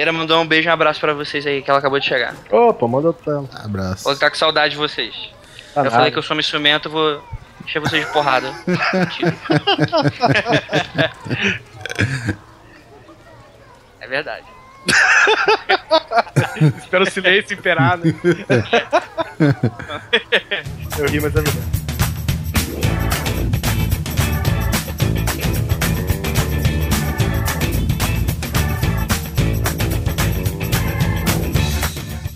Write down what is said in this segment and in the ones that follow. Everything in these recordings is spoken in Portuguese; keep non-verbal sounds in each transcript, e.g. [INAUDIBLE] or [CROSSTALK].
Ela mandou um beijo e um abraço pra vocês aí, que ela acabou de chegar. Opa, manda pra ela. Abraço. Vou ficar com saudade de vocês. Tá eu nada. falei que eu sou um instrumento, vou encher vocês de porrada. [LAUGHS] É verdade. Espero o silêncio imperar, né? [LAUGHS] Eu ri, mas é verdade.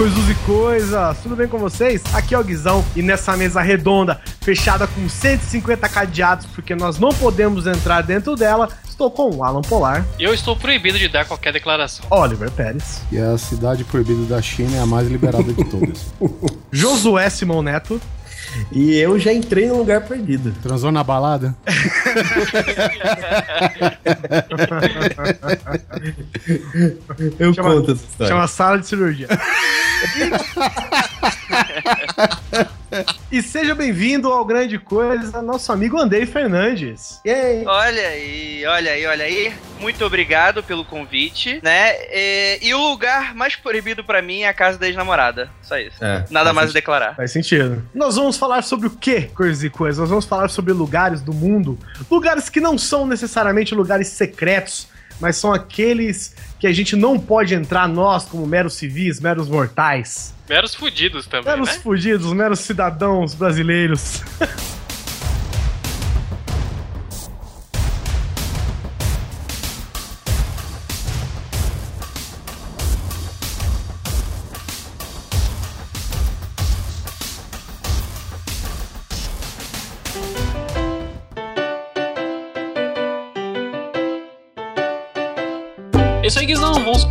Coisas e coisas! Tudo bem com vocês? Aqui é o Guizão e nessa mesa redonda, fechada com 150 cadeados, porque nós não podemos entrar dentro dela, estou com o Alan Polar, Eu estou proibido de dar qualquer declaração. Oliver Pérez, E a cidade proibida da China é a mais liberada de todas. [LAUGHS] Josué Simão Neto E eu já entrei num lugar proibido. Transou na balada? Eu Chama- conto essa história. chama sala de cirurgia. [LAUGHS] [LAUGHS] e seja bem-vindo ao Grande Coisa, nosso amigo Andrei Fernandes. Yay! Olha aí, olha aí, olha aí. Muito obrigado pelo convite, né? E, e o lugar mais proibido pra mim é a casa da ex-namorada. Só isso. É, Nada mais a declarar. Faz sentido. Nós vamos falar sobre o que, coisas e coisas? Nós vamos falar sobre lugares do mundo, lugares que não são necessariamente lugares secretos, mas são aqueles que a gente não pode entrar nós como meros civis, meros mortais. Meros fudidos também, Meros né? fugidos, meros cidadãos brasileiros. [LAUGHS]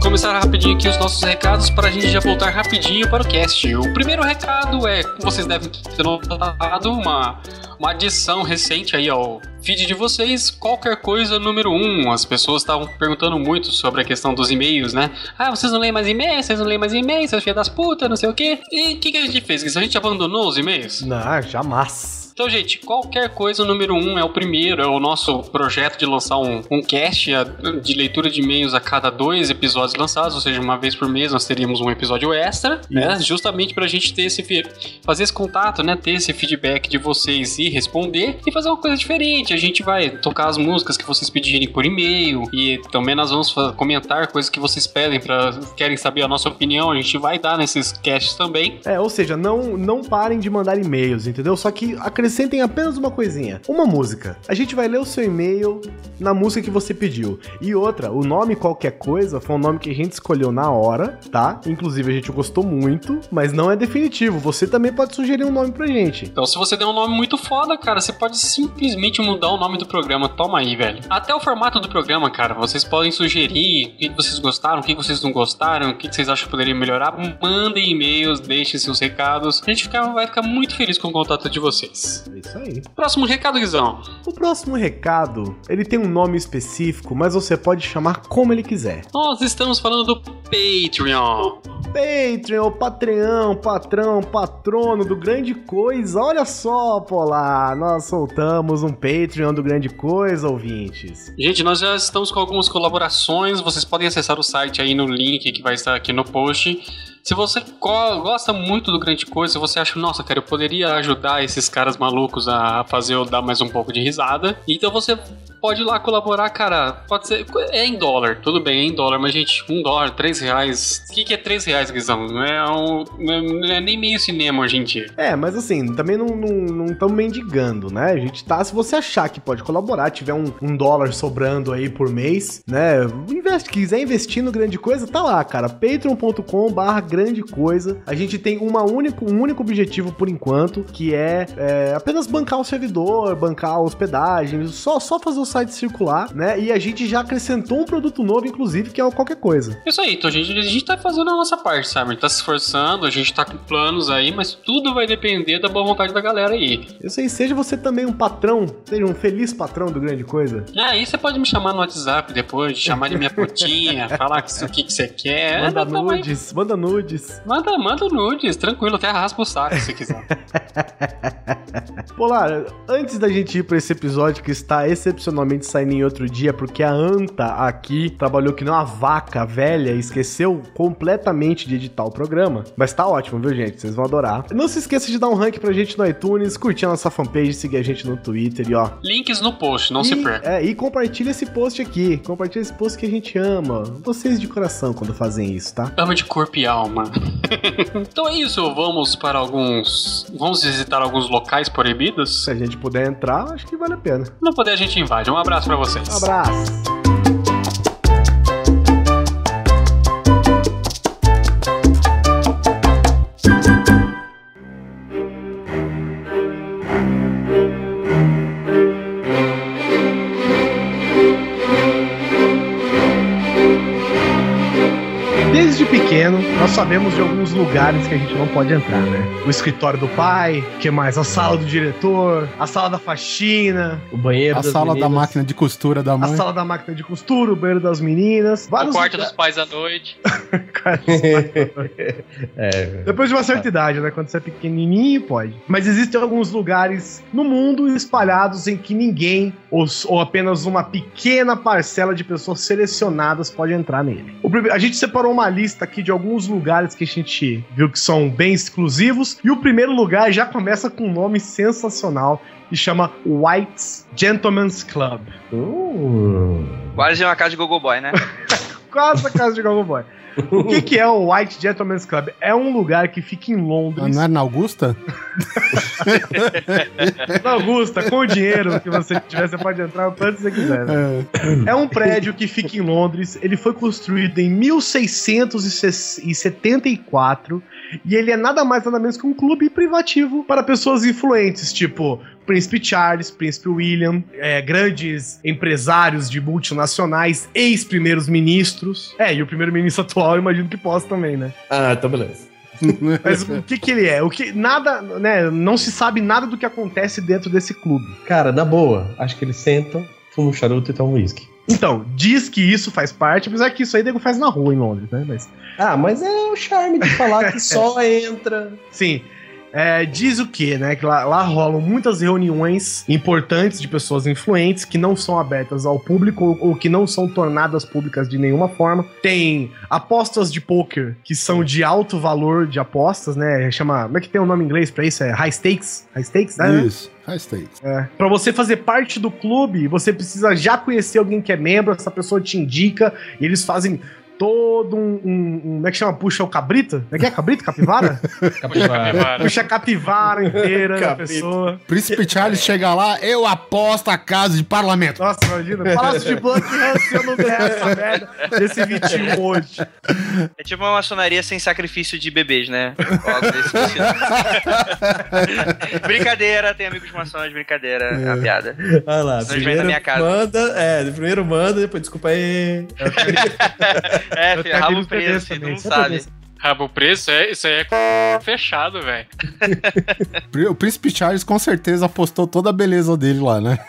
começar rapidinho aqui os nossos recados para a gente já voltar rapidinho para o cast. O primeiro recado é, vocês devem ter notado uma, uma adição recente aí ao feed de vocês, qualquer coisa número um. As pessoas estavam perguntando muito sobre a questão dos e-mails, né? Ah, vocês não leem mais e-mails, vocês não leem mais e-mails, seus filhos das putas, não sei o quê. E o que, que a gente fez? A gente abandonou os e-mails? Não, jamais. Então, gente, qualquer coisa, o número um é o primeiro, é o nosso projeto de lançar um, um cast de leitura de e-mails a cada dois episódios lançados, ou seja, uma vez por mês nós teríamos um episódio extra, né? Justamente pra gente ter esse fazer esse contato, né? Ter esse feedback de vocês e responder e fazer uma coisa diferente. A gente vai tocar as músicas que vocês pedirem por e-mail e também nós vamos comentar coisas que vocês pedem para querem saber a nossa opinião. A gente vai dar nesses casts também. É, ou seja, não, não parem de mandar e-mails, entendeu? Só que acrescentem apenas uma coisinha. Uma música. A gente vai ler o seu e-mail na música que você pediu. E outra, o nome qualquer coisa foi um nome que a gente escolheu na hora, tá? Inclusive a gente gostou muito, mas não é definitivo. Você também pode sugerir um nome pra gente. Então, se você der um nome muito foda, cara, você pode simplesmente mudar o nome do programa. Toma aí, velho. Até o formato do programa, cara, vocês podem sugerir o que vocês gostaram, o que vocês não gostaram, o que que vocês acham que poderia melhorar. Mandem e-mails, deixem seus recados. A gente fica- vai ficar muito feliz com o contato de vocês. É isso aí. Próximo recado, Guizão. O próximo recado, ele tem um nome específico, mas você pode chamar como ele quiser. Nós estamos falando do Patreon. Patreon, o Patreon, patrão, patrono do Grande Coisa. Olha só, Polar, nós soltamos um Patreon do Grande Coisa, ouvintes. Gente, nós já estamos com algumas colaborações. Vocês podem acessar o site aí no link que vai estar aqui no post. Se você go- gosta muito do Grande Coisa, você acha, nossa, cara, eu poderia ajudar esses caras malucos a fazer eu dar mais um pouco de risada. Então você pode ir lá colaborar, cara. Pode ser. É em dólar, tudo bem, é em dólar, mas, gente, um dólar, três reais. O que, que é três reais, Guizão? Não é, um, não é- não é nem meio cinema hoje em dia. É, mas assim, também não estamos não, estamos mendigando, né? A gente tá, se você achar que pode colaborar, tiver um, um dólar sobrando aí por mês, né? Investe, quiser investir no Grande Coisa, tá lá, cara. patreon.com barra Grande Coisa. A gente tem uma único, um único objetivo por enquanto, que é, é, apenas bancar o servidor, bancar a hospedagem, só, só fazer o site circular, né? E a gente já acrescentou um produto novo, inclusive, que é o qualquer coisa. Isso aí, então a gente, a gente tá fazendo a nossa parte, sabe? A gente tá se esforçando, a gente tá com planos aí, mas tudo vai depender da boa vontade da galera aí. Isso aí, seja você também um patrão, seja um feliz patrão do grande coisa. Ah, aí você pode me chamar no WhatsApp depois, chamar de minha putinha, [LAUGHS] falar que isso aqui que você quer. Manda É, não, mas- nudes, manda nudes. Manda, manda nudes, tranquilo, até raspa o saco se quiser. [LAUGHS] Polar, antes da gente ir pra esse episódio que está excepcionalmente saindo em outro dia, porque a Anta aqui trabalhou que nem uma vaca velha e esqueceu completamente de editar o programa. Mas tá ótimo, viu, gente? Vocês vão adorar. Não se esqueça de dar um rank pra gente no iTunes, curtir a nossa fanpage, seguir a gente no Twitter e ó. Links no post, não e, se perca. É, e compartilha esse post aqui. Compartilha esse post que a gente ama. Vocês de coração quando fazem isso, tá? Ama de corpo e alma. [LAUGHS] então é isso, vamos para alguns. Vamos visitar alguns locais proibidos? Se a gente puder entrar, acho que vale a pena. Não puder, a gente invade. Um abraço pra vocês. Um abraço. Nós sabemos de alguns lugares que a gente não pode entrar, né? O escritório do pai, que mais? A sala do diretor, a sala da faxina, O banheiro A das sala da meninas. máquina de costura da a mãe. sala da máquina de costura, o banheiro das meninas. O quarto dos lugares- pais à noite. [LAUGHS] [LAUGHS] é, [LAUGHS] Depois de uma certa idade, né? Quando você é pequenininho, pode. Mas existem alguns lugares no mundo espalhados em que ninguém, ou, ou apenas uma pequena parcela de pessoas selecionadas pode entrar nele. O a gente separou uma lista aqui de alguns lugares que a gente viu que são bem exclusivos. E o primeiro lugar já começa com um nome sensacional. Que chama White's Gentleman's Club. Uh, Quase uma casa de Gogo Boy, né? [LAUGHS] Quase a casa de Gogo Boy. O que, que é o White Gentleman's Club? É um lugar que fica em Londres. Ah, Não é na Augusta? [LAUGHS] Na Augusta, com o dinheiro que você tiver, você pode entrar o quanto você quiser. né? É. É um prédio que fica em Londres. Ele foi construído em 1674 e ele é nada mais nada menos que um clube privativo para pessoas influentes, tipo Príncipe Charles, Príncipe William, é, grandes empresários de multinacionais, ex-primeiros ministros. É, e o primeiro-ministro [LAUGHS] atual, eu imagino que possa também, né? Ah, então beleza. [LAUGHS] Mas o que que ele é? O que nada, né? Não se sabe nada do que acontece dentro desse clube. Cara, na boa, acho que eles sentam, fumam um charuto e tomam uísque. Então, diz que isso faz parte, apesar que isso aí nego faz na rua em Londres, né? Mas, Ah, mas é o charme de falar que [LAUGHS] só entra. sim. É, diz o que, né? Que lá, lá rolam muitas reuniões importantes de pessoas influentes que não são abertas ao público ou, ou que não são tornadas públicas de nenhuma forma. Tem apostas de poker que são de alto valor de apostas, né? Chama. Como é que tem o nome em inglês pra isso? É high stakes? High stakes, né? Isso, high stakes. É. Pra você fazer parte do clube, você precisa já conhecer alguém que é membro, essa pessoa te indica, e eles fazem todo um. um- um- como é que chama? Puxa o cabrito? Como é que é? Cabrito? Capivara? [LAUGHS] Capivara. Puxa a capivara inteira da pessoa. Príncipe Charles chega lá, eu aposto a casa de parlamento. Nossa, imagina. Palácio de Buckingham se eu não ganhar essa merda desse 21 hoje. É tipo uma maçonaria sem sacrifício de bebês, né? [LAUGHS] Brincadeira, tem amigos maçons, brincadeira, é uma piada. Olha lá, Senão primeiro minha casa. manda, é, primeiro manda, depois desculpa aí. [LAUGHS] É, filho, rabo preso, não sabe. Rabo preço, é, isso aí é [LAUGHS] fechado, velho. [LAUGHS] O Príncipe Charles com certeza apostou toda a beleza dele lá, né?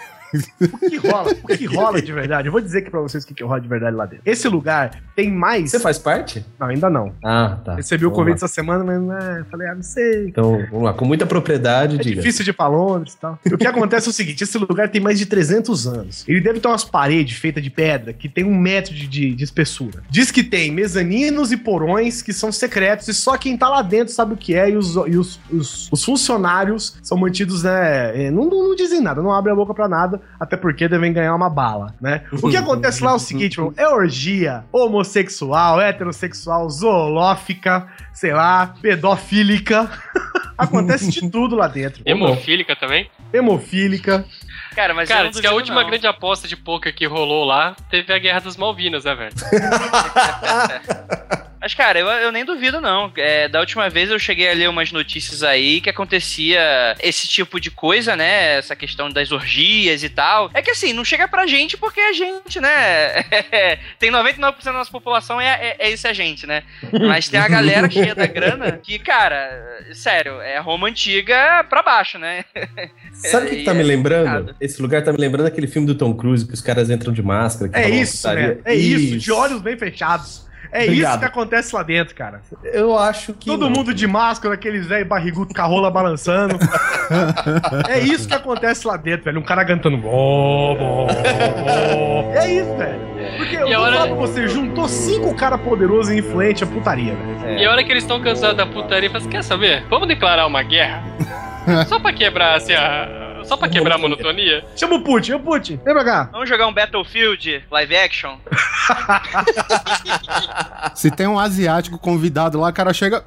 O que rola? O que rola de verdade? Eu vou dizer aqui pra vocês o que, que rola de verdade lá dentro. Esse lugar tem mais. Você faz parte? Não, ainda não. Ah, tá. Recebi o convite lá. essa semana, mas né, falei, ah, não sei. Então, vamos lá, com muita propriedade, É diga. difícil de ir pra Londres e tal. O que acontece é o seguinte: esse lugar tem mais de 300 anos. Ele deve ter umas paredes feitas de pedra que tem um metro de, de- de espessura. Diz que tem mezaninos e porões que são secretos e só quem tá lá dentro sabe o que é. E os, e os, os- os funcionários são mantidos, né? é, Não, não, não dizem nada, não abrem a boca pra nada, até porque devem ganhar uma bala, né? O que [LAUGHS] acontece lá é o seguinte, mano, é orgia homossexual, heterossexual, zoolófica, sei lá, pedofílica. [LAUGHS] Acontece de [LAUGHS] tudo lá dentro. Hemofílica também? Hemofílica. Cara, mas Cara, diz que a última não. grande aposta de poker que rolou lá teve a Guerra das Malvinas, né, velho? Mas, cara, eu, eu nem duvido, não. É, da última vez eu cheguei a ler umas notícias aí que acontecia esse tipo de coisa, né? Essa questão das orgias e tal. É que assim, não chega pra gente porque a gente, né? [LAUGHS] tem 99% da nossa população é, é, é esse a gente, né? Mas tem a galera cheia da grana que, cara, sério, é Roma antiga pra baixo, né? [LAUGHS] Sabe o que, que tá me é lembrando? complicado. Esse lugar tá me lembrando aquele filme do Tom Cruise, que os caras entram de máscara. que É isso, né? É isso, de olhos bem fechados. É isso Obrigado. que acontece lá dentro, cara. Eu acho que. Todo não. mundo de máscara, aqueles velho barrigudo com a rola balançando. é isso que acontece lá dentro, velho. Um cara cantando. É isso, velho. Porque eu E vou hora- falar pra você, juntou cinco cara poderoso e influente a putaria, velho. E a hora que eles estão cansados da putaria, fala assim, quer saber? Vamos declarar uma guerra? Só pra quebrar, assim, a... Só pra quebrar a monotonia? Chama o Putin, ô Putin, vem pra cá. Vamos jogar um Battlefield live action? Se tem um asiático convidado lá, o cara chega.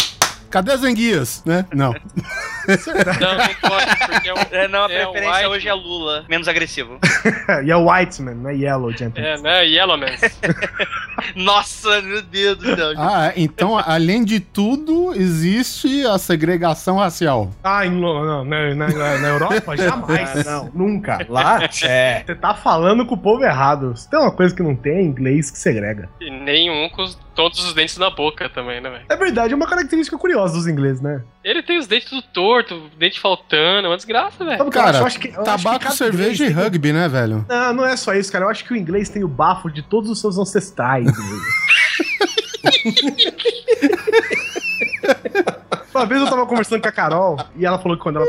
Cadê as enguias? Né? Não. Não, pode, porque é um... É, não, a É, o preferência White. hoje é Lula. Menos agressivo. [LAUGHS] e é Whiteman, não é Yellow, gentleman. É, né? Yellowman. [LAUGHS] Nossa, meu Deus do céu. Ah, então, além de tudo, existe a segregação racial. Ah, em, não, na, na, na- Europa? [LAUGHS] Jamais. Ah, não, nunca. Lá? É. Você tá falando com o povo errado. Se tem uma coisa que não tem, é inglês que segrega. E nenhum com os- todos os dentes na boca também, né, velho? É verdade, é uma característica curiosa dos ingleses, né? Ele tem os dentes tudo torto, dente faltando, é uma desgraça, velho. Cara? Eu acho que- eu acho que tabaco, cerveja e rugby, né, velho? Não, não é só isso, cara. Eu acho que o inglês tem o bafo de todos os seus ancestrais. [LAUGHS] [LAUGHS] Uma vez eu tava conversando com a Carol e ela falou que quando ela.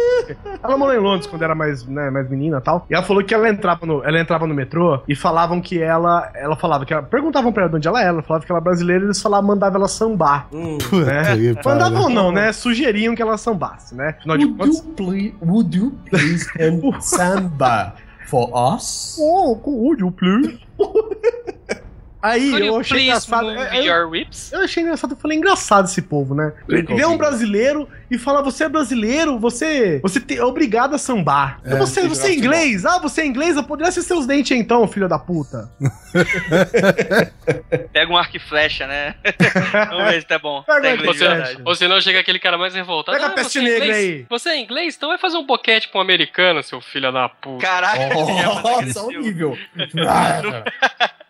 Ela morou em Londres quando era mais, né, mais menina e tal. E ela falou que ela entrava no, ela entrava no metrô e falavam que ela. Ela falava que ela. Perguntavam pra ela de onde ela era, ela falava que ela era brasileira e eles falavam, mandavam ela sambar. Hum. Né? Mandavam não, né? Sugeriam que ela sambasse, né? Afinal de Would contas. you, please, would you please [LAUGHS] samba for us? Oh, would you please? [LAUGHS] Aí Could eu achei engraçado. move eu- your lips? Eu achei engraçado, eu falei, engraçado esse povo, né? Vê um brasileiro e fala, você é brasileiro, você, você te- é obrigado a sambar. É, você, você é inglês? Ah, você é inglês? Eu poderia ser seus dentes então, filho da puta. [LAUGHS] Pega um arco e flecha, né? [LAUGHS] Vamos ver se tá bom. Pega Tá flecha. Ou senão chega aquele cara mais revoltado. Pega a "Ah, peste você é negra inglês? aí." Você é inglês? Então vai fazer um boquete com um americano, seu filho da puta. Caraca, é mais Nossa, [LAUGHS] nível.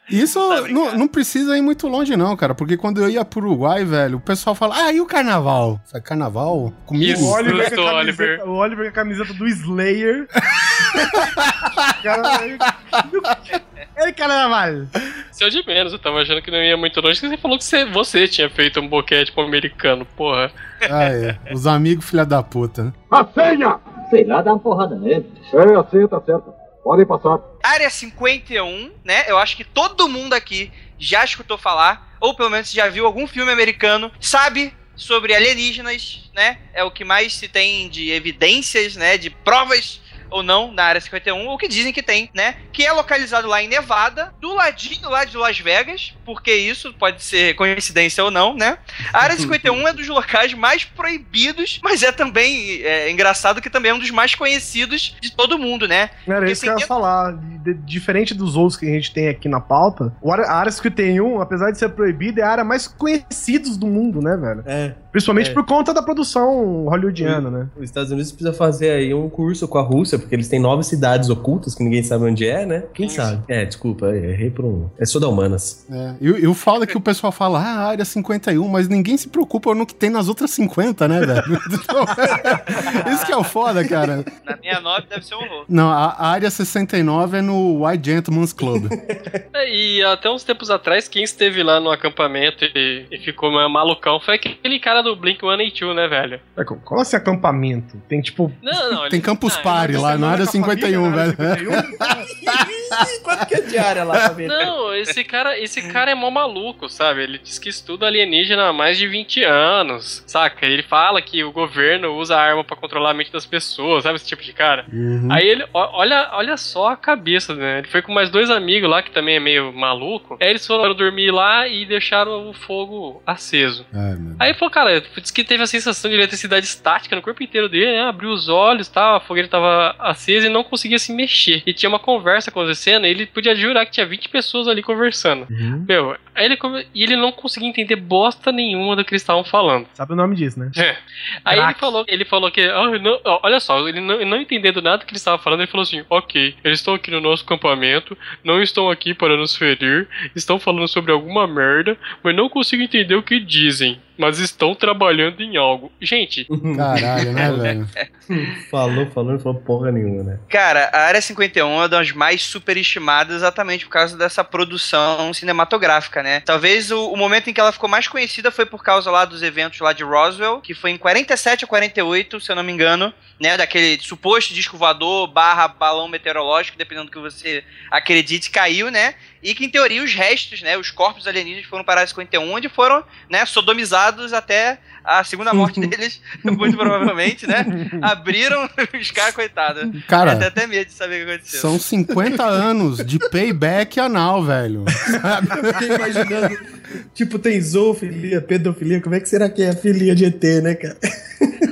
Isso Tá não, não precisa ir muito longe, não, cara. Porque quando eu ia pro Uruguai, velho, o pessoal fala, ah, e o carnaval? Sabe, carnaval? Comigo? Isso. O Oliver, com a Oliver. camiseta, o Oliver com a camiseta do Slayer. [LAUGHS] Cara, Ele [LAUGHS] carnaval. Seu de menos, eu tava achando que não ia muito longe, que você falou que você, você tinha feito um boquete pro americano, porra. Ah, é. Os amigos filha da puta, né? Sei lá, dá uma porrada nele. É, assim, tá certo. Podem passar. Área 51, né? Eu acho que todo mundo aqui já escutou falar, ou pelo menos já viu algum filme americano, sabe sobre alienígenas, né? É o que mais se tem de evidências, né? De provas ou não na área 51, ou que dizem que tem, né? Que é localizado lá em Nevada, do ladinho lá de Las Vegas, porque isso pode ser coincidência ou não, né? A área 51 é dos locais mais proibidos, mas é também é, engraçado que também é um dos mais conhecidos de todo mundo, né? Era Porque isso que eu ia falar. De- diferente dos outros que a gente tem aqui na pauta, o área- a área 51, apesar de ser proibida, é a área mais conhecida do mundo, né, velho? É. Principalmente É. por conta da produção hollywoodiana, né? Os Estados Unidos precisa fazer aí um curso com a Rússia, porque eles têm nove cidades ocultas que ninguém sabe onde é, né? Quem Isso. sabe? É, desculpa, é, errei por um. É só da humanas. É. E, e o foda é que o pessoal fala, ah, área 51, mas ninguém se preocupa no que tem nas outras 50, né, velho? [LAUGHS] Então, [LAUGHS] Isso que é o foda, cara. Na minha 9 deve ser um horror. Não, a, a área 69 é no White Gentleman's Club. [LAUGHS] É, E até uns tempos atrás, quem esteve lá no acampamento e, e ficou meio malucão foi aquele cara do Blink 182, né, velho? É, Qual é esse acampamento? Tem tipo. Não, não. Tem ele- Campus Party lá na área 51, velho. Quanto que é diária lá, [LAUGHS] Fabinho? Não, esse cara, esse cara é mó maluco, sabe? Ele diz que estuda alienígena há mais de 20 anos, saca? Ele fala que o governo usa arma pra controlar a mente das pessoas, sabe esse tipo de cara? Uhum. Aí ele, olha, olha só a cabeça, né? Ele foi com mais dois amigos lá, que também é meio maluco. Aí eles foram dormir lá e deixaram o fogo aceso. Ai, meu Aí ele falou, cara, disse que teve a sensação de eletricidade estática no corpo inteiro dele, né? Abriu os olhos, tal, a fogueira tava acesa e não conseguia se mexer. E tinha uma conversa acontecendo cena, ele podia jurar que tinha 20 pessoas ali conversando. Uhum. Meu, aí ele come... e ele não conseguia entender bosta nenhuma do que eles estavam falando. Sabe o nome disso, né? Aí ele falou, ele falou que, ah, não, ó, olha só, ele não, não entendendo nada que ele estava falando, ele falou assim, ok, eles estão aqui no nosso acampamento, não estão aqui para nos ferir, estão falando sobre alguma merda, mas não consigo entender o que dizem, mas estão trabalhando em algo. Gente, [LAUGHS] Caralho, né, velho? [LAUGHS] falou, falou, não falou porra nenhuma, né? Cara, a Área 51 é uma das mais superestimadas exatamente por causa dessa produção cinematográfica, né? Talvez o, o momento em que ela ficou mais conhecida foi por causa lá dos eventos lá de Roswell, que foi em 47 ou 48, se eu não me engano, né? Daquele suposto disco voador barra balão meteorológico, dependendo do que você acredite, caiu, né? E que em teoria os restos, né? Os corpos alienígenas foram para a Área 51, onde foram, né? Sodomizados até a segunda morte [LAUGHS] deles, [LAUGHS] muito provavelmente, né? [LAUGHS] Abriram os caras, coitados. Cara, Dá até medo de saber o que aconteceu. São 50 anos de payback anal, velho. Eu fiquei imaginando, tipo, tem zoofilia, pedofilia, como é que será que é a filia de ET, né, cara?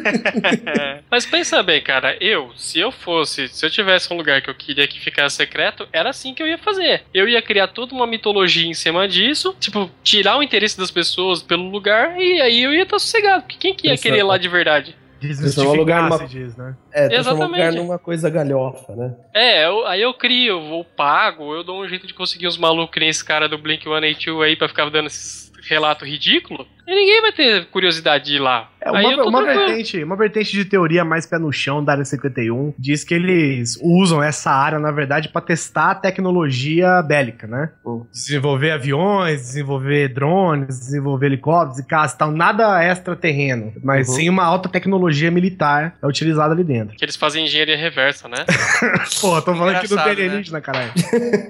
[LAUGHS] mas pensa bem, cara, eu, se eu fosse, se eu tivesse um lugar que eu queria que ficasse secreto, era assim que eu ia fazer. Eu ia criar toda uma mitologia em cima disso, tipo, tirar o interesse das pessoas pelo lugar e aí eu ia estar sossegado. Porque quem que ia Pensando- querer ir lá de verdade? Desmistificar, lugar numa- se diz, né? É, Exatamente. lugar numa coisa galhofa, né? É, eu- aí eu crio, eu vou pago, eu dou um jeito de conseguir uns malucos que nem esse cara do Blink 182 aí pra ficar dando esses relatos ridículos. E ninguém vai ter curiosidade de ir lá. É, uma, uma, vertente, uma vertente de teoria mais pé no chão da área 51 diz que eles usam essa área, na verdade, pra testar a tecnologia bélica, né? Hum. Desenvolver aviões, desenvolver drones, desenvolver helicópteros e caça e tal. Nada extraterreno, mas Uhum. sim uma alta tecnologia militar é utilizada ali dentro. Que eles fazem engenharia reversa, né? [LAUGHS] Porra, tô falando aqui do Engraçado, né? alienígena, caralho.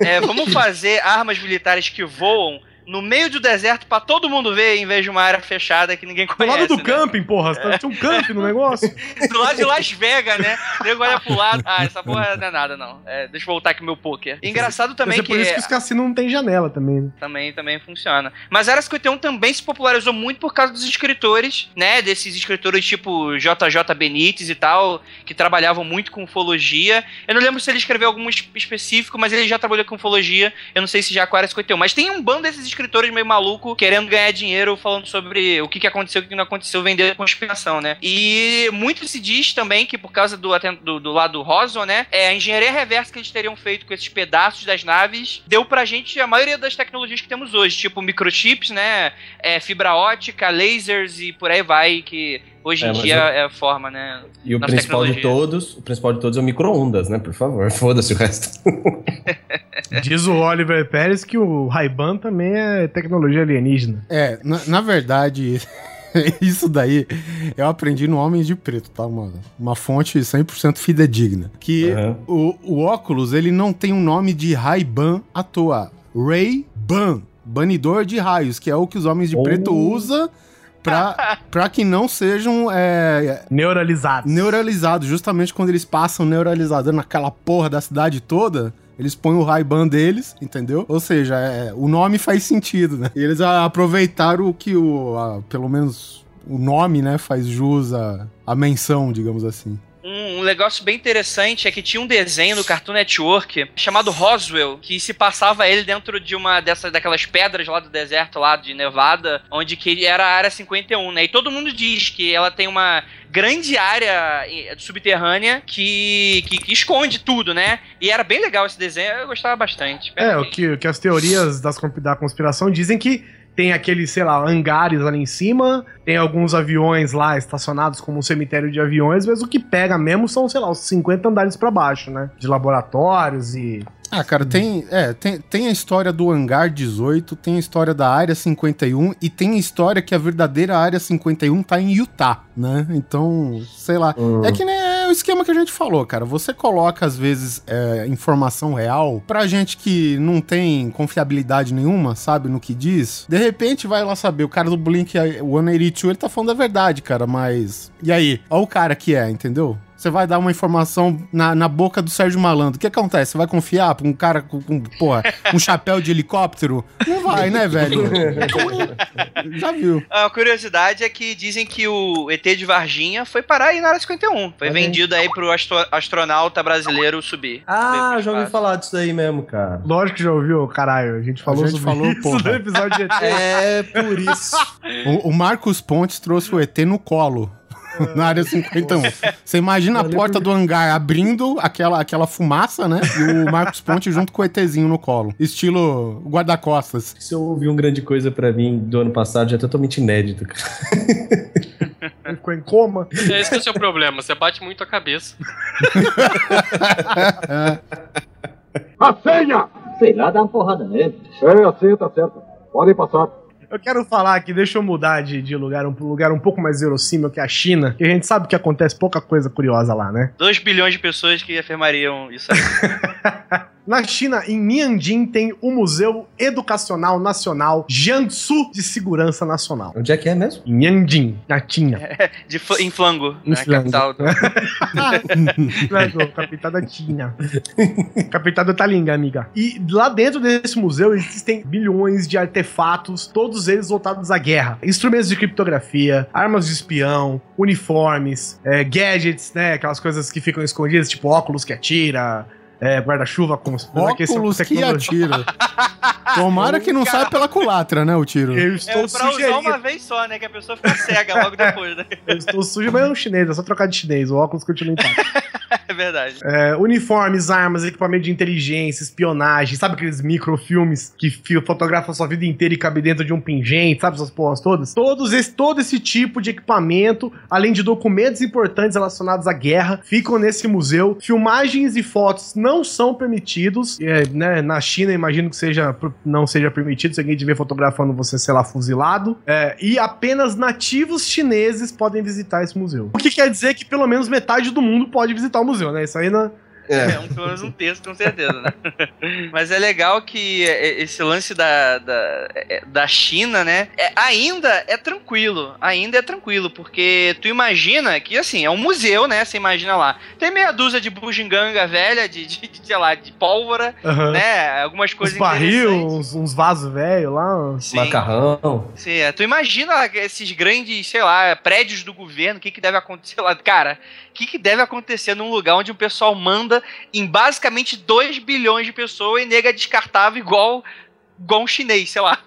É, vamos fazer armas militares que voam no meio do deserto pra todo mundo ver, em vez de uma área fechada que ninguém Do conhece. lado do né? camping, porra. Tá, tinha um camping no negócio. [LAUGHS] Do lado de Las Vegas, né? O nego olha pro lado. Ah, essa porra não é nada, não. É, deixa eu voltar aqui meu poker. Engraçado também Mas é por que. isso que os cassinos não tem janela também. né? Também, também funciona. Mas a Área 51 também se popularizou muito por causa dos escritores, né? Desses escritores tipo JJ Benítez e tal, que trabalhavam muito com ufologia. Eu não lembro se ele escreveu algum es- específico, mas ele já trabalhou com ufologia. Eu não sei se já com a Área 51. Mas tem um bando desses escritores meio maluco querendo ganhar dinheiro falando sobre o que, que aconteceu o que não aconteceu, vender conspiração, né? E muito se diz também que por causa do, do, do lado Roswell, né? É, a engenharia reversa que eles teriam feito com esses pedaços das naves deu pra gente a maioria das tecnologias que temos hoje, tipo microchips, né? É, fibra ótica, lasers e por aí vai, que hoje É, em dia eu- é a forma, né? E o principal de todos, o principal de todos é o micro-ondas, né? Por favor, [LAUGHS] foda-se o resto. [LAUGHS] Diz o Oliver Pérez que o Ray-Ban também é tecnologia alienígena. É, na, na verdade, [LAUGHS] isso daí eu aprendi no Homens de Preto, tá, mano? Uma fonte 100% fidedigna. Que Aham. o, o óculos, ele não tem um nome de Ray-Ban à toa. Ray-Ban, banidor de raios, que é o que os Homens de Oh. Preto usam pra, [LAUGHS] pra que não sejam é, Neuralizados. neuralizados. Justamente quando eles passam neuralizador naquela porra da cidade toda, eles põem o Ray-Ban deles, entendeu? Ou seja, é, o nome faz sentido, né? E eles a- aproveitaram o que o, a- pelo menos o nome, né, faz jus à, à menção, digamos assim. Um, negócio bem interessante é que tinha um desenho no Cartoon Network chamado Roswell, que se passava ele dentro de uma dessas daquelas pedras lá do deserto lá de Nevada, onde que era a área 51, né? E todo mundo diz que ela tem uma grande área subterrânea que, que, que esconde tudo, né? E era bem legal esse desenho, eu gostava bastante. É, o que, o que as teorias das, da conspiração dizem que tem aqueles, sei lá, hangares ali em cima, tem alguns aviões lá estacionados como um cemitério de aviões, mas o que pega mesmo são, sei lá, os 50 andares pra baixo, né? De laboratórios e. Ah, cara, tem, é, tem, tem a história do Hangar 18, tem a história da Área 51 e tem a história que a verdadeira Área 51 tá em Utah, né? Então, sei lá. Hum. É que nem é o esquema que a gente falou, cara. Você coloca, às vezes, é, informação real pra gente que não tem confiabilidade nenhuma, sabe, no que diz. De repente, vai lá saber, o cara do Blink 182, ele tá falando a verdade, cara, mas... E aí? Olha o cara que é, entendeu? Você vai dar uma informação na, na boca do Sérgio Malandro. O que acontece? Você vai confiar pra um cara com, com porra, um chapéu de helicóptero? Não vai, né, velho? [LAUGHS] Já viu. A curiosidade é que dizem que o ET de Varginha foi parar aí na área 51. Foi aí. vendido aí pro astro- astronauta brasileiro subir. Ah, já ouvi falar disso aí mesmo, cara. Lógico que já ouviu, caralho. A gente falou gente sobre falou, isso porra. no episódio de ET. É por isso. [LAUGHS] O, o Marcos Pontes trouxe o ET no colo. [LAUGHS] Na área 51. Você imagina a Valeu porta por- do hangar abrindo aquela, aquela fumaça, né? E o Marcos Pontes junto com o ETzinho no colo. Estilo guarda-costas. Se eu ouvir um grande coisa pra mim do ano passado, já é totalmente inédito, cara. [LAUGHS] Ele ficou em coma. É esse que é o seu problema, você bate muito a cabeça. [LAUGHS] A senha! Sei lá, dá uma porrada nele. É, assim, tá certo. Podem passar. Eu quero falar aqui, deixa eu mudar de, de lugar, um lugar um pouco mais verossímil que a China, que a gente sabe que acontece pouca coisa curiosa lá, né? 2 bilhões de pessoas que afirmariam isso aí. [LAUGHS] Na China, em Mianjin, tem o Museu Educacional Nacional Jiangsu de Segurança Nacional. Onde é que é mesmo? Em Mianjin, na China. [LAUGHS] De fl- em Flango, Em né, Flango. capital. do- [LAUGHS] Não, capital da China. capital do Talinga, amiga. E lá dentro desse museu existem bilhões de artefatos, todos eles voltados à guerra. Instrumentos de criptografia, armas de espião, uniformes, é, gadgets, né? Aquelas coisas que ficam escondidas, tipo óculos que atira, é, guarda-chuva com que é Óculos que tecnologia- atira. [LAUGHS] Tomara que não saia pela culatra, né, o tiro. Eu É estou pra usar sugerindo. uma vez só, né? Que a pessoa fica cega logo depois, né? Eu estou sujo, mas é um chinês, é só trocar de chinês. O óculos continua intacto. [LAUGHS] [LAUGHS] É verdade. É, uniformes, armas, equipamento de inteligência, espionagem, sabe aqueles microfilmes que fotografam sua vida inteira e cabe dentro de um pingente, sabe essas porras todas? Todos esse, todo esse tipo de equipamento, além de documentos importantes relacionados à guerra, ficam nesse museu. Filmagens e fotos não são permitidos. É, né, na China, imagino que seja, não seja permitido se alguém te ver fotografando você, sei lá, fuzilado. É, e apenas nativos chineses podem visitar esse museu. O que quer dizer que pelo menos metade do mundo pode visitar o museu, né? Isso aí não, É, um, pelo menos um terço, com certeza, né? [LAUGHS] Mas é legal que é, esse lance da, da, é, da China, né? é- ainda é tranquilo. Ainda é tranquilo, porque tu imagina que, assim, é um museu, né? Você imagina lá. Tem meia dúzia de bugiganga velha, de, de, de, sei lá, de pólvora, Aham. né? Algumas Uns coisas barril, interessantes. uns, uns vasos velhos lá. Sim. Macarrão. Sim, é. tu imagina esses grandes, sei lá, prédios do governo, o que, que deve acontecer lá? Cara, o que, que deve acontecer num lugar onde o pessoal manda em basicamente 2 bilhões de pessoas e nega descartável igual, igual um chinês, sei lá.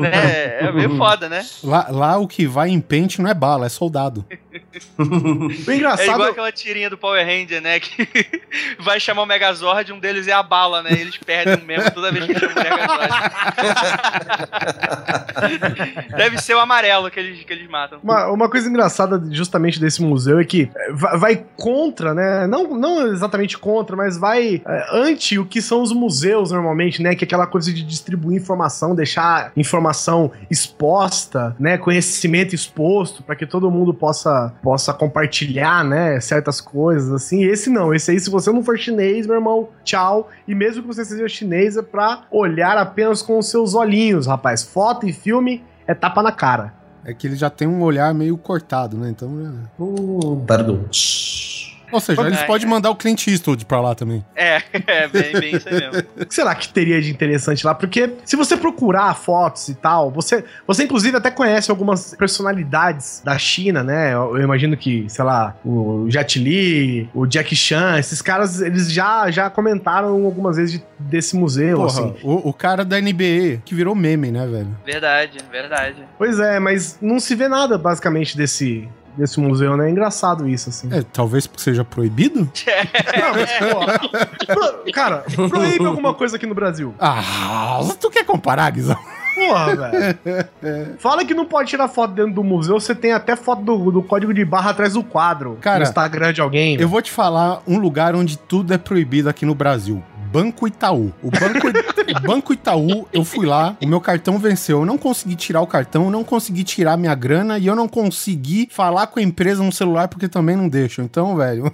né? [LAUGHS] É meio foda, né? Lá, lá o que vai em pente não é bala, é soldado. [LAUGHS] O É engraçado. igual aquela tirinha do Power Ranger, né? Que [LAUGHS] vai chamar o Megazord, um deles é a bala, né? Eles perdem mesmo toda vez que chamam o Megazord. Deve ser o amarelo que eles, que eles matam. Uma, uma coisa engraçada justamente desse museu é que é, va- vai contra, né? Não, não exatamente contra, mas vai é, ante o que são os museus normalmente, né? Que é aquela coisa de distribuir informação, deixar informação exposta, né? Conhecimento exposto para que todo mundo possa, possa compartilhar, né? Certas coisas assim. Esse não, esse aí, se você não for chinês, meu irmão, tchau. E mesmo que você seja chinês, é pra olhar apenas com os seus olhinhos, rapaz. Foto e filme é tapa na cara. É que ele já tem um olhar meio cortado, né? Então. perdão. Ou seja, eles É. podem mandar o Clint Eastwood pra lá também. É, [LAUGHS] é bem, bem isso aí mesmo. [LAUGHS] O que será que teria de interessante lá? Porque se você procurar fotos e tal, você, você inclusive até conhece algumas personalidades da China, né? Eu, eu imagino que, sei lá, o Jet Li, o Jack Chan, esses caras, eles já, já comentaram algumas vezes de- desse museu, Porra, assim. o, o cara da NBA, que virou meme, né, velho? Verdade, verdade. Pois é, mas não se vê nada basicamente desse, desse museu, né? É engraçado isso, assim. É, talvez porque seja proibido? [LAUGHS] Não, mas, pô, pro- cara, proíbe alguma coisa aqui no Brasil. Ah, tu quer comparar, Guizão? Porra, velho. Fala que não pode tirar foto dentro do museu, você tem até foto do, do código de barra atrás do quadro. Cara, no Instagram de alguém. Eu vou te falar um lugar onde tudo é proibido aqui no Brasil. Banco Itaú. O Banco, o Banco Itaú, eu fui lá, o meu cartão venceu. Eu não consegui tirar o cartão, eu não consegui tirar minha grana e eu não consegui falar com a empresa no celular porque também não deixam. Então, velho.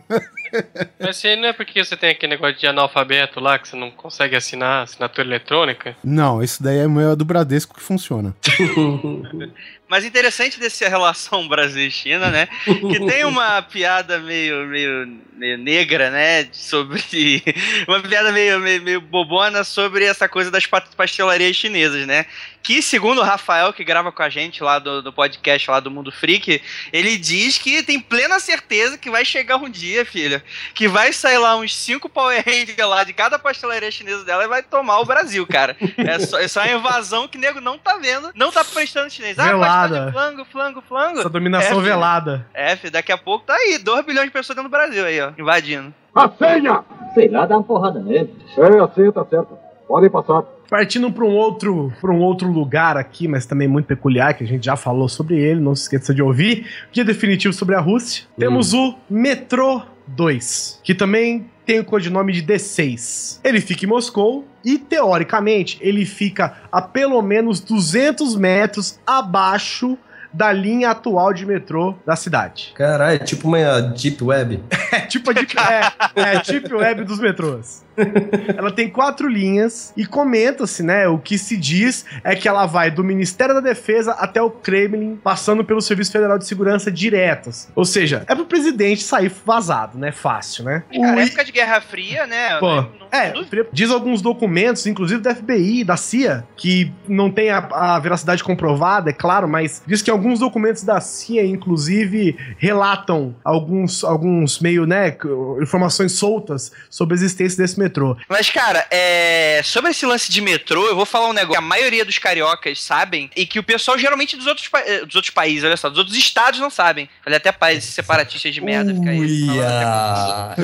Mas se não é porque você tem aquele negócio de analfabeto lá, que você não consegue assinar assinatura eletrônica? Não, esse daí é meu é do Bradesco que funciona. [LAUGHS] Mas interessante dessa relação [LAUGHS] Brasil e China, né? Que tem uma [LAUGHS] piada meio, meio, meio negra, né? Sobre. [LAUGHS] Uma piada meio, meio, meio bobona sobre essa coisa das pa- pastelarias chinesas, né? Que, segundo o Rafael, que grava com a gente lá do, do podcast lá do Mundo Freak, ele diz que tem plena certeza que vai chegar um dia, filho, que vai sair lá uns cinco Power Rangers lá de cada pastelaria chinesa dela e vai tomar o Brasil, cara. É só, é só uma invasão que o nego não tá vendo, não tá prestando chinês. Ah, Velada. flango, flango, flango. Essa dominação É, filho. velada. É, filho, daqui a pouco tá aí, 2 bilhões de pessoas dentro do Brasil aí, ó, invadindo. A senha! Sei lá, dá uma porrada nele. Sei, assim, tá certo. Podem passar. Partindo para um outro para um outro lugar aqui, mas também muito peculiar, que a gente já falou sobre ele, não se esqueça de ouvir. Guia definitivo sobre a Rússia. Temos o Metrô 2, que também tem o codinome de D6. Ele fica em Moscou e, teoricamente, ele fica a pelo menos 200 metros abaixo da linha atual de metrô da cidade. Caralho, é tipo uma Deep Web. [LAUGHS] É tipo a deep, é, é deep web dos metrôs. Ela tem quatro linhas e comenta-se, né? O que se diz é que ela vai do Ministério da Defesa até o Kremlin, passando pelo Serviço Federal de Segurança diretas. Ou seja, é pro presidente sair vazado, né? Fácil, né? Cara, O- época de Guerra Fria, né? Pô, é, diz alguns documentos, inclusive da FBI, da CIA, que não tem a, a veracidade comprovada, é claro, mas diz que alguns documentos da CIA, inclusive, relatam alguns, alguns meio, né, informações soltas sobre a existência desse metrô. Mas, cara, é... sobre esse lance de metrô, eu vou falar um negócio que a maioria dos cariocas sabem e que o pessoal geralmente dos outros, pa- eh, dos outros países, olha só, dos outros estados não sabem. Olha, até países separatistas de merda fica aí.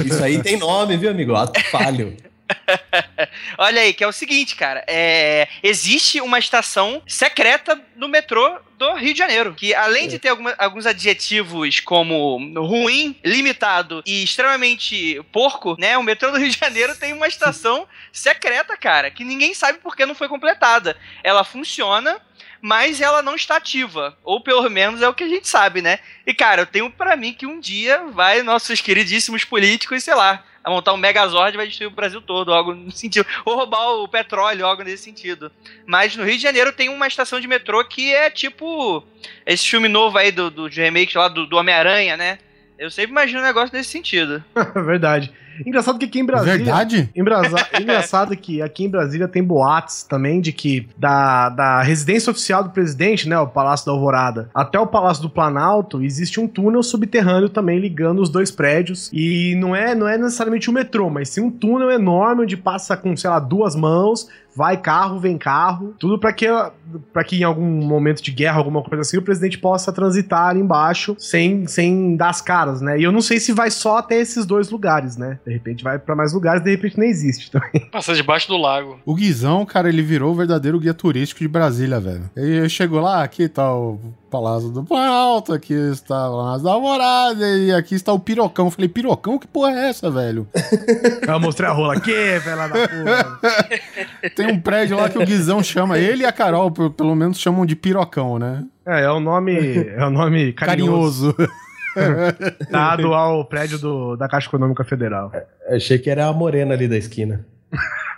Isso aí tem nome, viu, amigo? Ato falho. [LAUGHS] Olha aí, que é o seguinte, cara. É... Existe uma estação secreta no metrô do Rio de Janeiro. Que além de ter alguma- alguns adjetivos como ruim, limitado e extremamente porco, né? O metrô do Rio de Janeiro tem uma estação secreta, cara, que ninguém sabe por que não foi completada. Ela funciona. Mas ela não está ativa. Ou pelo menos é o que a gente sabe, né? E, cara, eu tenho pra mim que um dia vai nossos queridíssimos políticos, sei lá, a montar um Megazord e vai destruir o Brasil todo, algo no sentido. Ou roubar o petróleo, algo nesse sentido. Mas no Rio de Janeiro tem uma estação de metrô que é tipo esse filme novo aí do, do remake lá do, do Homem-Aranha, né? Eu sempre imagino um negócio nesse sentido. [LAUGHS] Verdade. Engraçado que aqui em Brasília... Verdade? Embrasa- [LAUGHS] Engraçado que aqui em Brasília tem boatos também de que da, da residência oficial do presidente, né, o Palácio da Alvorada, até o Palácio do Planalto, existe um túnel subterrâneo também ligando os dois prédios. E não é, não é necessariamente um metrô, mas sim um túnel enorme onde passa com, sei lá, duas mãos, vai carro, vem carro, tudo para que para que em algum momento de guerra, alguma coisa assim, o presidente possa transitar ali embaixo sem, sem dar as caras, né? E eu não sei se vai só até esses dois lugares, né? De repente vai pra mais lugares, de repente nem existe também. [LAUGHS] Passa debaixo do lago. O Guizão, cara, ele virou o verdadeiro guia turístico de Brasília, velho. Ele chegou lá, aqui tá o Palácio do Planalto, aqui está o Palácio da Alvorada e aqui está o Pirocão. Eu falei, Pirocão? Que porra é essa, velho? [LAUGHS] Eu mostrei a rola aqui, velho, da porra. Tem um prédio lá que o Guizão chama, ele e a Carol, pelo menos, chamam de Pirocão, né? É, é o nome, é o nome carinhoso, Carinhoso. [LAUGHS] dado ao prédio do, da Caixa Econômica Federal. Eu achei que era a morena ali da esquina. [LAUGHS]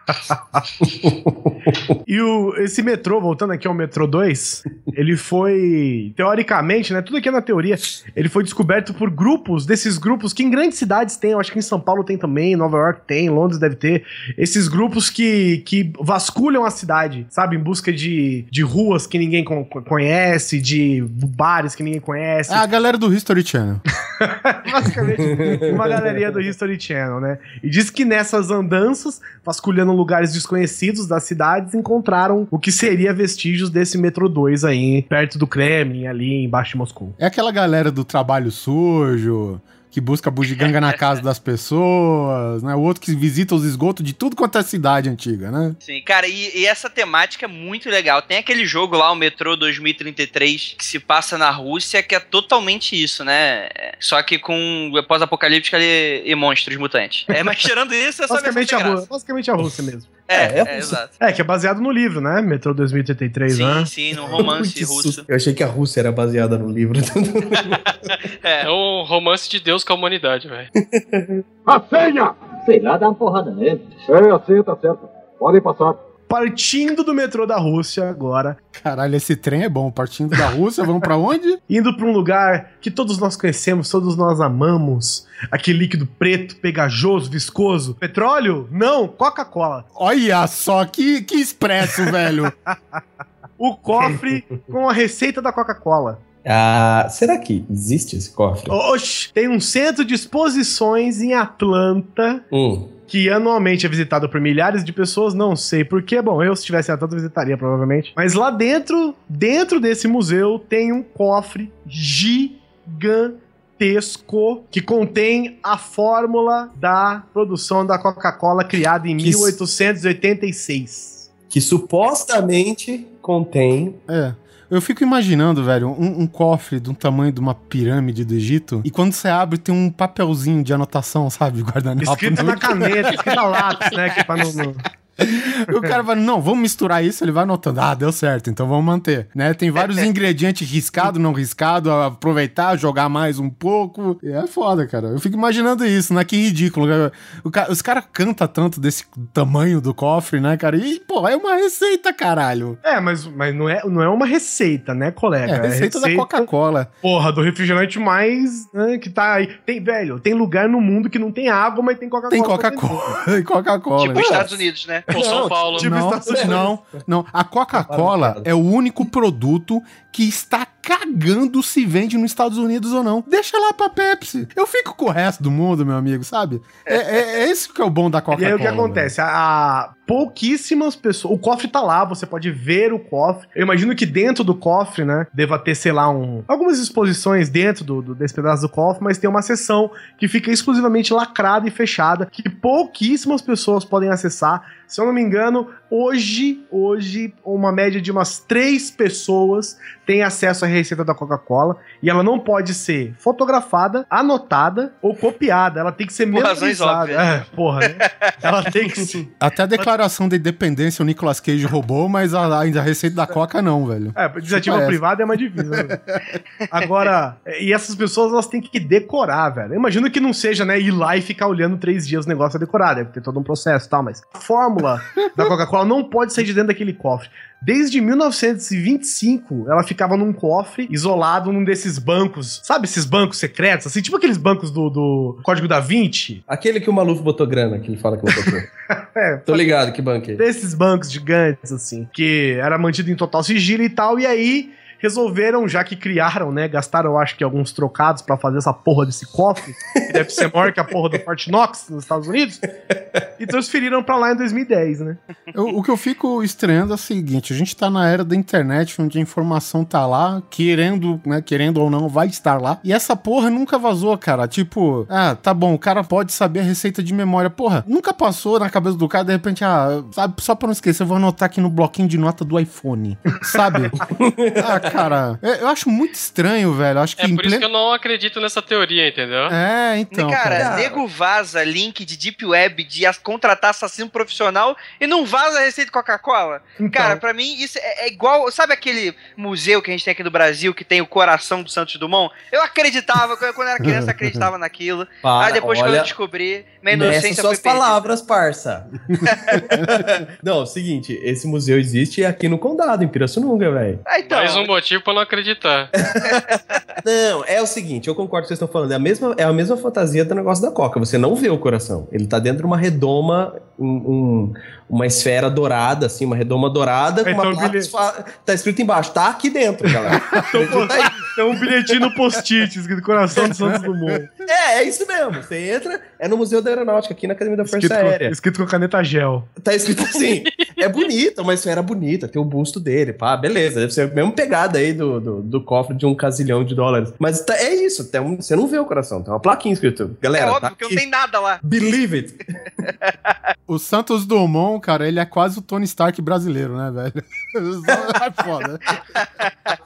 E o, esse metrô, voltando aqui ao metrô 2, ele foi, teoricamente, né? Tudo aqui é na teoria, ele foi descoberto por grupos, desses grupos que em grandes cidades tem, eu acho que em São Paulo tem também, em Nova York tem, em Londres deve ter, esses grupos que, que vasculham a cidade, sabe? Em busca de, de ruas que ninguém con- conhece, de bares que ninguém conhece. É a galera do History Channel. [LAUGHS] Basicamente, uma galeria do History Channel, né? E diz que nessas andanças, vasculhando lugares desconhecidos das cidades, encontraram o que seria vestígios desse metrô 2 aí, perto do Kremlin, ali embaixo de Moscou. É aquela galera do trabalho sujo, que busca bugiganga na casa das pessoas, né? O outro que visita os esgotos de tudo quanto é cidade antiga, né? Sim, cara, e, e essa temática é muito legal. Tem aquele jogo lá, o Metrô 2033, que se passa na Rússia, que é totalmente isso, né? É, Só que com pós-apocalíptica e, e monstros mutantes. É, mas tirando isso, é só Basicamente a, versão sem Rú- basicamente a Rússia mesmo. É, É, é é, exato. É, que é baseado no livro, né? Metrô 2033, Sim, né? sim, no romance russo. Eu achei que a Rússia era baseada no livro. [LAUGHS] É. É um romance de Deus com a humanidade, velho. [LAUGHS] A senha! Sei lá, dá uma porrada nele. Sei, assim, tá certo. Podem passar. Partindo do metrô da Rússia agora, Caralho, esse trem é bom. Partindo da Rússia, vamos pra onde? [LAUGHS] indo pra um lugar que todos nós conhecemos, todos nós amamos. Aquele líquido preto, pegajoso, viscoso. Petróleo? Não, Coca-Cola. Olha só, que, que expresso, velho. [LAUGHS] O cofre com a receita da Coca-Cola. Ah, será que existe esse cofre? Oxi, tem um centro de exposições em Atlanta Hum. Que anualmente é visitado por milhares de pessoas, não sei porquê. Bom, eu se estivesse em Atlanta visitaria provavelmente. Mas lá dentro, dentro desse museu, tem um cofre gigantesco que contém a fórmula da produção da Coca-Cola criada em Que- 1886. Que supostamente contém. É. Eu fico imaginando, velho, um, um cofre do tamanho de uma pirâmide do Egito. E quando você abre, tem um papelzinho de anotação, sabe? [LAUGHS] Guardanapo. Escrita na caneta, escrita lápis, né? Que é pra não, o cara vai, não, vamos misturar isso, ele vai anotando. Ah, deu certo, então vamos manter. Né? Tem vários [LAUGHS] ingredientes riscado, não riscado, aproveitar, jogar mais um pouco. E é foda, cara. Eu fico imaginando isso, né? Que ridículo. O ca- os caras cantam tanto desse tamanho do cofre, né, cara? E, pô, é uma receita, caralho. É, mas, mas não, é, não é uma receita, né, colega? É a receita, da Coca-Cola. Porra, do refrigerante mais, né, que tá aí. Tem, velho, tem lugar no mundo que não tem água, mas tem Coca-Cola. Tem Coca-Cola. [LAUGHS] Tem Coca-Cola. Tipo né? Estados Unidos, né? Ou São Paulo. não, não, não. A Coca-Cola é o único produto que está cagando se vende nos Estados Unidos ou não. Deixa lá pra Pepsi. Eu fico com o resto do mundo, meu amigo, sabe? É, é, é esse que é o bom da E Coca-Cola. aí o que acontece? A, a- pouquíssimas pessoas. O cofre tá lá, você pode ver o cofre. Eu imagino que dentro do cofre, né, deva ter, sei lá, um, algumas exposições dentro do, do- desse pedaço do cofre, mas tem uma seção que fica exclusivamente lacrada e fechada, que pouquíssimas pessoas podem acessar. Se eu não me engano, hoje, hoje, uma média de umas três pessoas tem acesso à receita da Coca-Cola e ela não pode ser fotografada, anotada ou copiada. Ela tem que ser memorizada. É, porra, né? [LAUGHS] Ela tem que ser. Até a declaração da independência o Nicolas Cage roubou, mas a, a receita da Coca não, velho. É, essa. privada é mais difícil. né? [LAUGHS] Agora, e essas pessoas elas têm que decorar, velho. Eu imagino que não seja, né, ir lá e ficar olhando três dias o negócio a decorar, deve ter todo um processo e tal, mas a fórmula da Coca-Cola não pode sair de dentro daquele cofre. Desde 1925, ela ficava num cofre, isolado num desses bancos. Sabe esses bancos secretos? Assim, tipo aqueles bancos do, do Código da Vinci. Aquele que o Maluf botou grana, que ele fala que não botou. [LAUGHS] É, Tô ligado, que banco é esse? desses bancos gigantes, assim, que era mantido em total sigilo e tal, e aí resolveram, já que criaram, né, gastaram, eu acho que alguns trocados pra fazer essa porra desse cofre, que deve ser maior que a porra do Fort Knox nos Estados Unidos, e transferiram pra lá em 2010, né? Eu- o que eu fico estranhando é o seguinte: a gente tá na era da internet, onde a informação tá lá, querendo, né, querendo ou não, vai estar lá. E essa porra nunca vazou, cara. Tipo, ah, tá bom, o cara pode saber a receita de memória. Porra, nunca passou na cabeça do cara, de repente, ah, sabe, só pra não esquecer, eu vou anotar aqui no bloquinho de nota do iPhone, sabe? [LAUGHS] ah, cara, eu, eu acho muito estranho, velho. Eu Acho que É por isso que eu não acredito nessa teoria, entendeu? É, então. cara, cara. nego vaza link de Deep Web de contratar assassino profissional e não vaza receita de Coca-Cola. Então, Cara, pra mim isso é, é igual. Sabe aquele museu que a gente tem aqui no Brasil que tem o coração do Santos Dumont? Eu acreditava, quando eu era criança, eu acreditava naquilo. [LAUGHS] Para, Aí depois quando eu olha, descobri, minha inocência suas foi perdida. palavras, parça. [LAUGHS] não, seguinte, esse museu existe aqui no condado, em Pirassununga, velho. Ah, então. Mais um motivo pra não acreditar. [LAUGHS] Não, é o seguinte, eu concordo com o que vocês estão falando. É a, mesma, é a mesma fantasia do negócio da Coca. Você não vê o coração. Ele tá dentro de uma redoma, um- um- uma esfera dourada, assim, uma redoma dourada, com Então, uma placa bilhete- esfa- Tá escrito embaixo, tá aqui dentro, galera. [LAUGHS] Tá aí. Tem um bilhetinho no post-it, escrito Coração do Santos Dumont. é, é isso mesmo. Você entra, é no Museu da Aeronáutica, aqui na Academia da Força Escrito com, Aérea. escrito com caneta gel. Tá escrito assim. [LAUGHS] é bonita, uma esfera bonita, tem o busto dele, pá, beleza. Deve ser a mesma pegada aí do, do, do cofre de um casilhão de dólares. Mas tá- é isso, tem um- você não vê o coração, tem uma plaquinha escrito. É Galera, óbvio tá que não aqui. tem nada lá. Believe it. [LAUGHS] O Santos Dumont, cara, ele é quase o Tony Stark brasileiro, né, velho? [LAUGHS] é foda. [LAUGHS]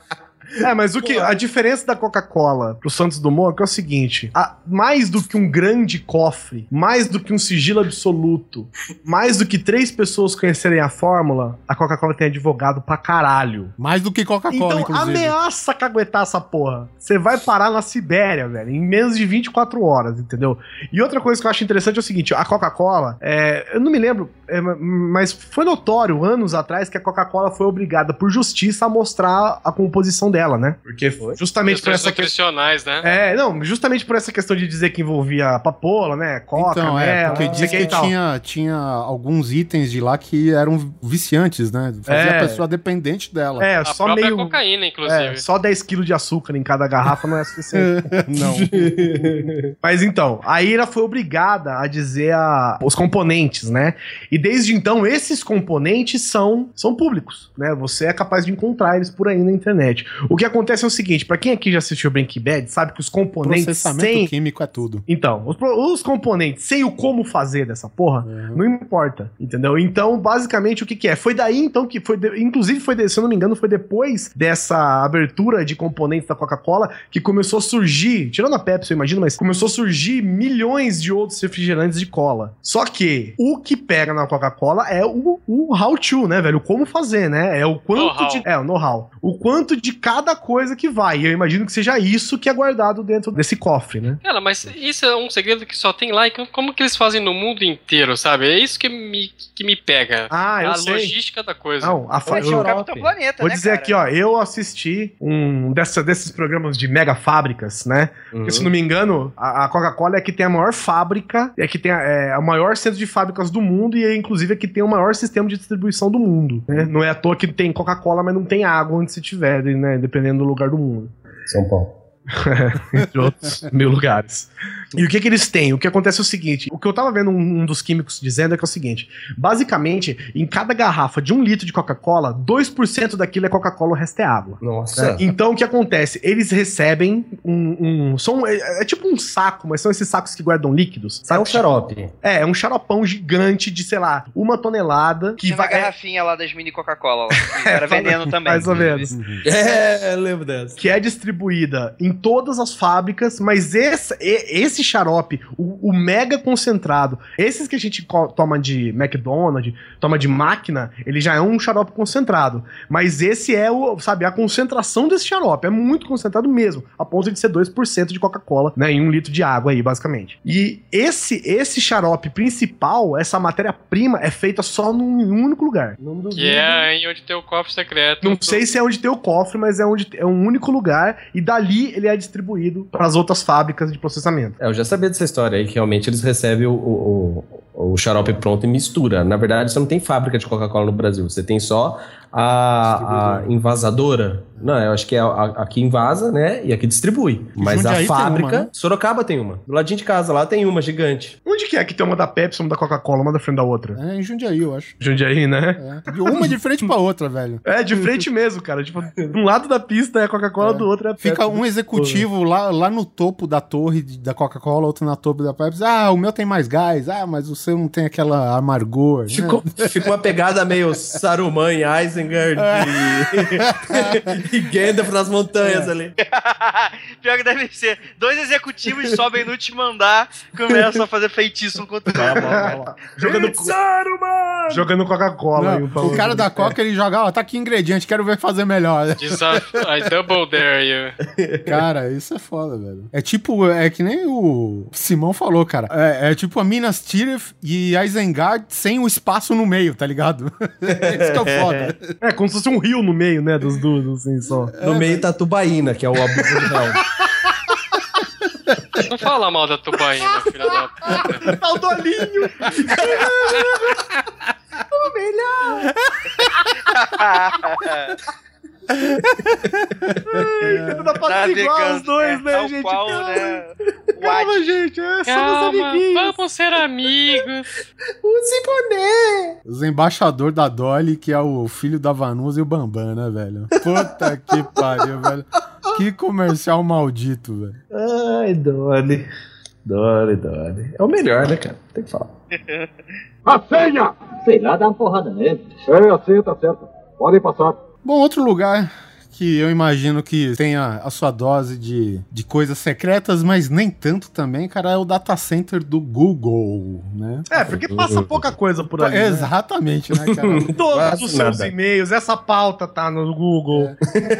É, mas o que a diferença da Coca-Cola pro Santos Dumont é, que é o seguinte: a- mais do que um grande cofre, mais do que um sigilo absoluto, mais do que três pessoas conhecerem a fórmula, a Coca-Cola tem advogado pra caralho. Mais do que Coca-Cola, Então inclusive. ameaça caguetar essa porra. Você vai parar na Sibéria, velho, em menos de 24 horas, entendeu? E outra coisa que eu acho interessante é o seguinte: a Coca-Cola, é, eu não me lembro, é, mas foi notório anos atrás que a Coca-Cola foi obrigada por justiça a mostrar a composição dela, né? Porque justamente por essa questão. nutricionais, né? É, não, justamente por essa questão de dizer que envolvia papoula, né? Coca, Então, é, mel, porque diz que e tal. tinha, tinha alguns itens de lá que eram viciantes, né? Fazia É. a pessoa dependente dela. É, A só meio. cocaína, inclusive. É, só 10 kg de açúcar em cada garrafa não é suficiente. [LAUGHS] Não. [LAUGHS] Mas então, aí ela foi obrigada a dizer a- os componentes, né? E desde então, esses componentes são, são públicos, né? Você é capaz de encontrar eles por aí na internet. O que acontece é o seguinte, pra quem aqui já assistiu Breaking Bad, sabe que os componentes Processamento sem... químico é tudo. Então, os, os componentes sem o como fazer dessa porra, Uhum. não importa, entendeu? Então, basicamente, o que que é? Foi daí, então, que foi, de- inclusive foi, de- se eu não me engano, foi depois dessa abertura de componentes da Coca-Cola que começou a surgir, tirando a Pepsi, eu imagino, mas começou a surgir milhões de outros refrigerantes de cola. Só que o que pega na Coca-Cola é o, o how to, né, velho? O como fazer, né? É o quanto de... É, o know-how. O quanto de cada coisa que vai. E eu imagino que seja isso que é guardado dentro desse cofre, né? Cara, mas isso é um segredo que só tem lá e como que eles fazem no mundo inteiro, sabe? É isso que me, que me pega. Ah, eu a sei. logística da coisa. Não, a fa... É eu-. Capitão Planeta, Vou né, dizer cara? aqui, ó, eu assisti um dessa, desses programas de mega fábricas, né? Porque, se não me engano, a, a Coca-Cola é que tem a maior fábrica, é que tem a, é, o maior centro de fábricas do mundo e é, inclusive é que tem o maior sistema de distribuição do mundo. Né? Não é à toa que tem Coca-Cola, mas não tem água onde se tiver, né? Dependendo do lugar do mundo. São Paulo. [LAUGHS] entre outros mil lugares. E o que que eles têm? O que acontece é o seguinte: o que eu tava vendo um, um dos químicos dizendo é que é o seguinte: basicamente, em cada garrafa de um litro de Coca-Cola, 2% daquilo é Coca-Cola, o resto é água. Nossa. né? Então o que acontece? Eles recebem um. um são, é, é tipo um saco, mas são esses sacos que guardam líquidos. É Sabe? um xarope. É, é um xaropão gigante de, sei lá, uma tonelada que uma vai. é, garrafinha lá das mini Coca-Cola [LAUGHS] Era veneno também. mais ou menos. [LAUGHS] É, eu lembro dessa. que é distribuída em todas as fábricas, mas esse, esse xarope, o, o mega concentrado, esses que a gente toma de McDonald's, toma de máquina, ele já é um xarope concentrado. Mas esse é o, sabe, a concentração desse xarope, é muito concentrado mesmo, a ponto de ser 2% de Coca-Cola, né, em um litro de água aí, basicamente. E esse esse xarope principal, essa matéria-prima, é feita só num único lugar. Que é em onde tem o cofre secreto. Não sei se é onde tem o cofre, mas é onde é um único lugar e dali ele é distribuído para as outras fábricas de processamento. É, eu já sabia dessa história aí, que realmente eles recebem o, o, o, o xarope pronto e mistura. Na verdade, você não tem fábrica de Coca-Cola no Brasil, você tem só a, a envasadora. Não, eu acho que é a, a- aqui invasa, né? E aqui distribui. Mas Jundiaí a tem fábrica. uma, né? Sorocaba tem uma. Do ladinho de casa lá tem uma gigante. Onde que é que tem uma da Pepsi, uma da Coca-Cola, uma da frente da outra? É em Jundiaí, eu acho. Jundiaí, né? É. De Uma de frente pra outra, velho. É, de frente mesmo, cara. Tipo, de um lado da pista é a Coca-Cola, do outro é a Pepsi. Fica um executivo lá, lá no topo da torre da Coca-Cola, outro na topo da Pepsi. Ah, o meu tem mais gás. Ah, mas o seu não tem aquela amargor. né? Ficou, ficou uma pegada meio Saruman e Isengard e, [LAUGHS] e Gandalf nas montanhas ali. [LAUGHS] Pior que deve ser. Dois executivos sobem no último andar começam a fazer feitiço um contra o outro. Jogando, jogando Coca-Cola. um pra Não, o cara da Coca, ele joga, ó, tá aqui ingrediente, quero ver fazer melhor. Desaf I double dare you. [LAUGHS] Cara, isso é foda, velho. É tipo, é que nem o Simão falou, cara. É, é tipo a Minas Tirith e Isengard sem o espaço no meio, tá ligado? isso que é foda. É, como se fosse um rio no meio, né, dos duas, assim, só. [LAUGHS] No meio tá a Tubaína, que é o abuso de real. [LAUGHS] Não fala mal da tubaína, [LAUGHS] filha da puta. Tá o Dolinho! Não dá pra Tá igual vegano, os dois, né, tal gente? qual, calma, né? O calma, gente. É só os Calma, amiguinhos. vamos ser amigos. [LAUGHS] Os embaixadores da Dolly, que é o filho da Vanusa e o Bambam, né, velho? Puta [LAUGHS] que pariu, velho. Que comercial maldito, velho. Ai, Dolly. Dolly, Dolly. É o melhor, né, cara? Tem que falar. [LAUGHS] A senha! Sei lá, dá uma porrada nele. É, assim, tá certo. Podem passar. Bom, outro lugar que eu imagino que tenha a sua dose de, de coisas secretas, mas nem tanto também, cara, é o data center do Google, né? É, porque passa pouca coisa por ali. né? Exatamente, né, cara? [LAUGHS] Todos os seus e-mails, essa pauta tá no Google.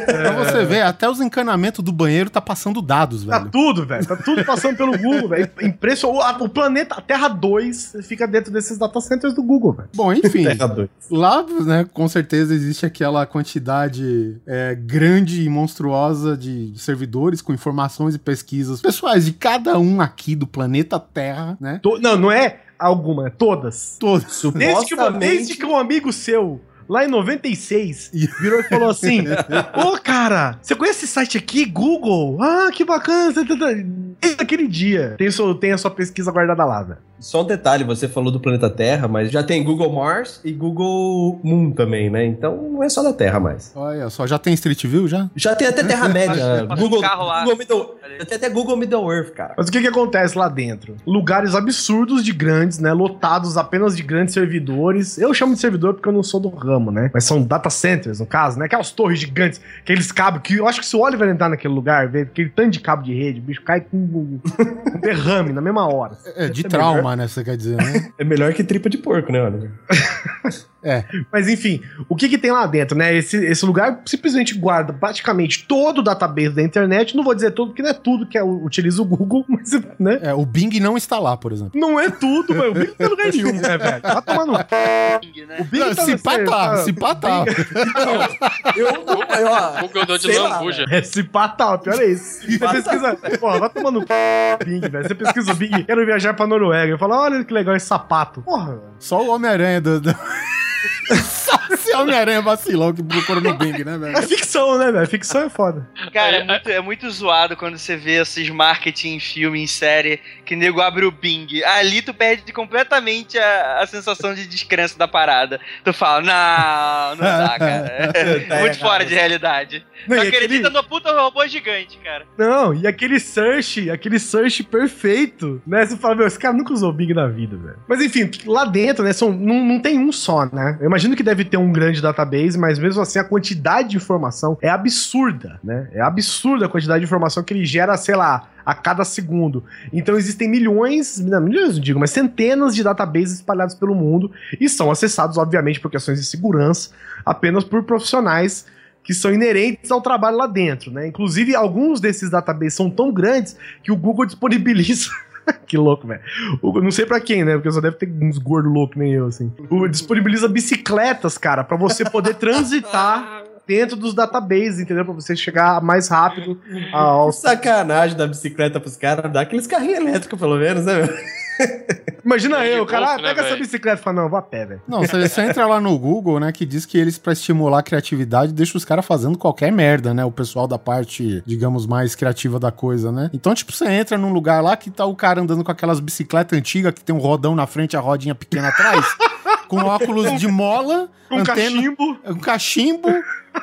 pra você ver, até os encanamentos do banheiro tá passando dados, Tá velho. tudo, velho. Tá tudo passando pelo Google, velho. Impressionante. O planeta, a Terra 2 fica dentro desses data centers do Google, velho. Bom, enfim. Terra dois. Lá, né, com certeza existe aquela quantidade é, grande e monstruosa de servidores com informações e pesquisas pessoais de cada um aqui do planeta Terra, né? To- Não, não é alguma, é todas. Todos. Desde que, desde que um amigo seu, lá em 96, [LAUGHS] virou e falou assim: Ô, cara, você conhece esse site aqui, Google? Ah, que bacana. tá, tá, tá." Desde aquele dia, tem, seu, tem a sua pesquisa guardada lá, velho. Só um detalhe, você falou do planeta Terra, mas já tem Google Mars e Google Moon também, né? Então não é só da Terra mais. Olha só, já tem Street View já? Já tem até Terra-média. [LAUGHS] Google, carro lá. Google Middle, já tem até Google Middle Earth, cara. Mas o que que acontece lá dentro? Lugares absurdos de grandes, né? Lotados apenas de grandes servidores. Eu chamo de servidor porque eu não sou do ramo, né? Mas são data centers, no caso, né? Aquelas torres gigantes, aqueles cabos que eu acho que se o Oliver entrar naquele lugar, ver aquele tanto de cabo de rede, o bicho cai com um derrame na mesma hora. É, de é trauma, né? Você quer dizer, né? [LAUGHS] É melhor que tripa de porco, né, Oliver? [LAUGHS] Mas enfim, o que que tem lá dentro, né? Esse, esse lugar simplesmente guarda praticamente todo o database da internet. Não vou dizer tudo, porque não é tudo que é, utiliza o Google, [LAUGHS] mas, né? É, o Bing não está lá, por exemplo. Não é tudo, mas o Bing não tem lugar nenhum, [LAUGHS] né, velho? Tá tomando. O Bing Não, se pá, tá, se pá, tá. Eu, eu, ó, Google deu de lá, lambuja. É, se tá, pior é isso. Você pesquisa. Porra, vai tomando Bing, velho. Você pesquisa o Bing, quero viajar pra Noruega. Eu falo, olha que legal esse sapato. Porra, Só o Homem-Aranha do. do... [LAUGHS] Só se Homem-Aranha vacilou que procura no Bing, né, é velho? ficção, né, velho? Ficção é foda. Cara, é, É, muito, é muito zoado quando você vê esses marketing em filme, em série, que nego abre o Bing. Ali tu perde completamente a, a sensação de descrença da parada. Tu fala, não, não dá, [LAUGHS] cara. [LAUGHS] É muito fora de realidade. Tu Não, e acredita aquele- no puta robô gigante, cara. Não, e aquele search, aquele search perfeito, né? Você fala, meu, esse cara nunca usou o Bing na vida, velho. Mas enfim, lá dentro, né, são, não, não tem um só, né? Eu imagino que deve ter um grande database, mas mesmo assim a quantidade de informação é absurda, né? É absurda a quantidade de informação que ele gera, sei lá, a cada segundo. Então existem milhões, não, milhões não digo, mas centenas de databases espalhados pelo mundo e são acessados, obviamente, por questões de segurança, apenas por profissionais que são inerentes ao trabalho lá dentro, né? Inclusive, alguns desses databases são tão grandes que o Google disponibiliza. [LAUGHS] que louco, velho. Não sei pra quem, né? Porque só deve ter uns gordos loucos, nem eu, assim. O, disponibiliza bicicletas, cara, pra você poder [LAUGHS] transitar dentro dos databases, entendeu? Pra você chegar mais rápido ao. Que sacanagem da bicicleta pros caras, dá aqueles carrinhos elétricos, pelo menos, né, meu? [LAUGHS] Imagina eu, cara, golfe, ah, né, pega essa bicicleta e fala, não, vou a pé, velho. Não, você, você entra lá no Google, né, que diz que eles, pra estimular a criatividade, deixam os caras fazendo qualquer merda, né? O pessoal da parte, digamos, mais criativa da coisa, né? Então, tipo, você entra num lugar lá que tá o cara andando com aquelas bicicletas antigas que tem um rodão na frente e a rodinha pequena atrás, com óculos de mola, [LAUGHS] Com cachimbo. um cachimbo,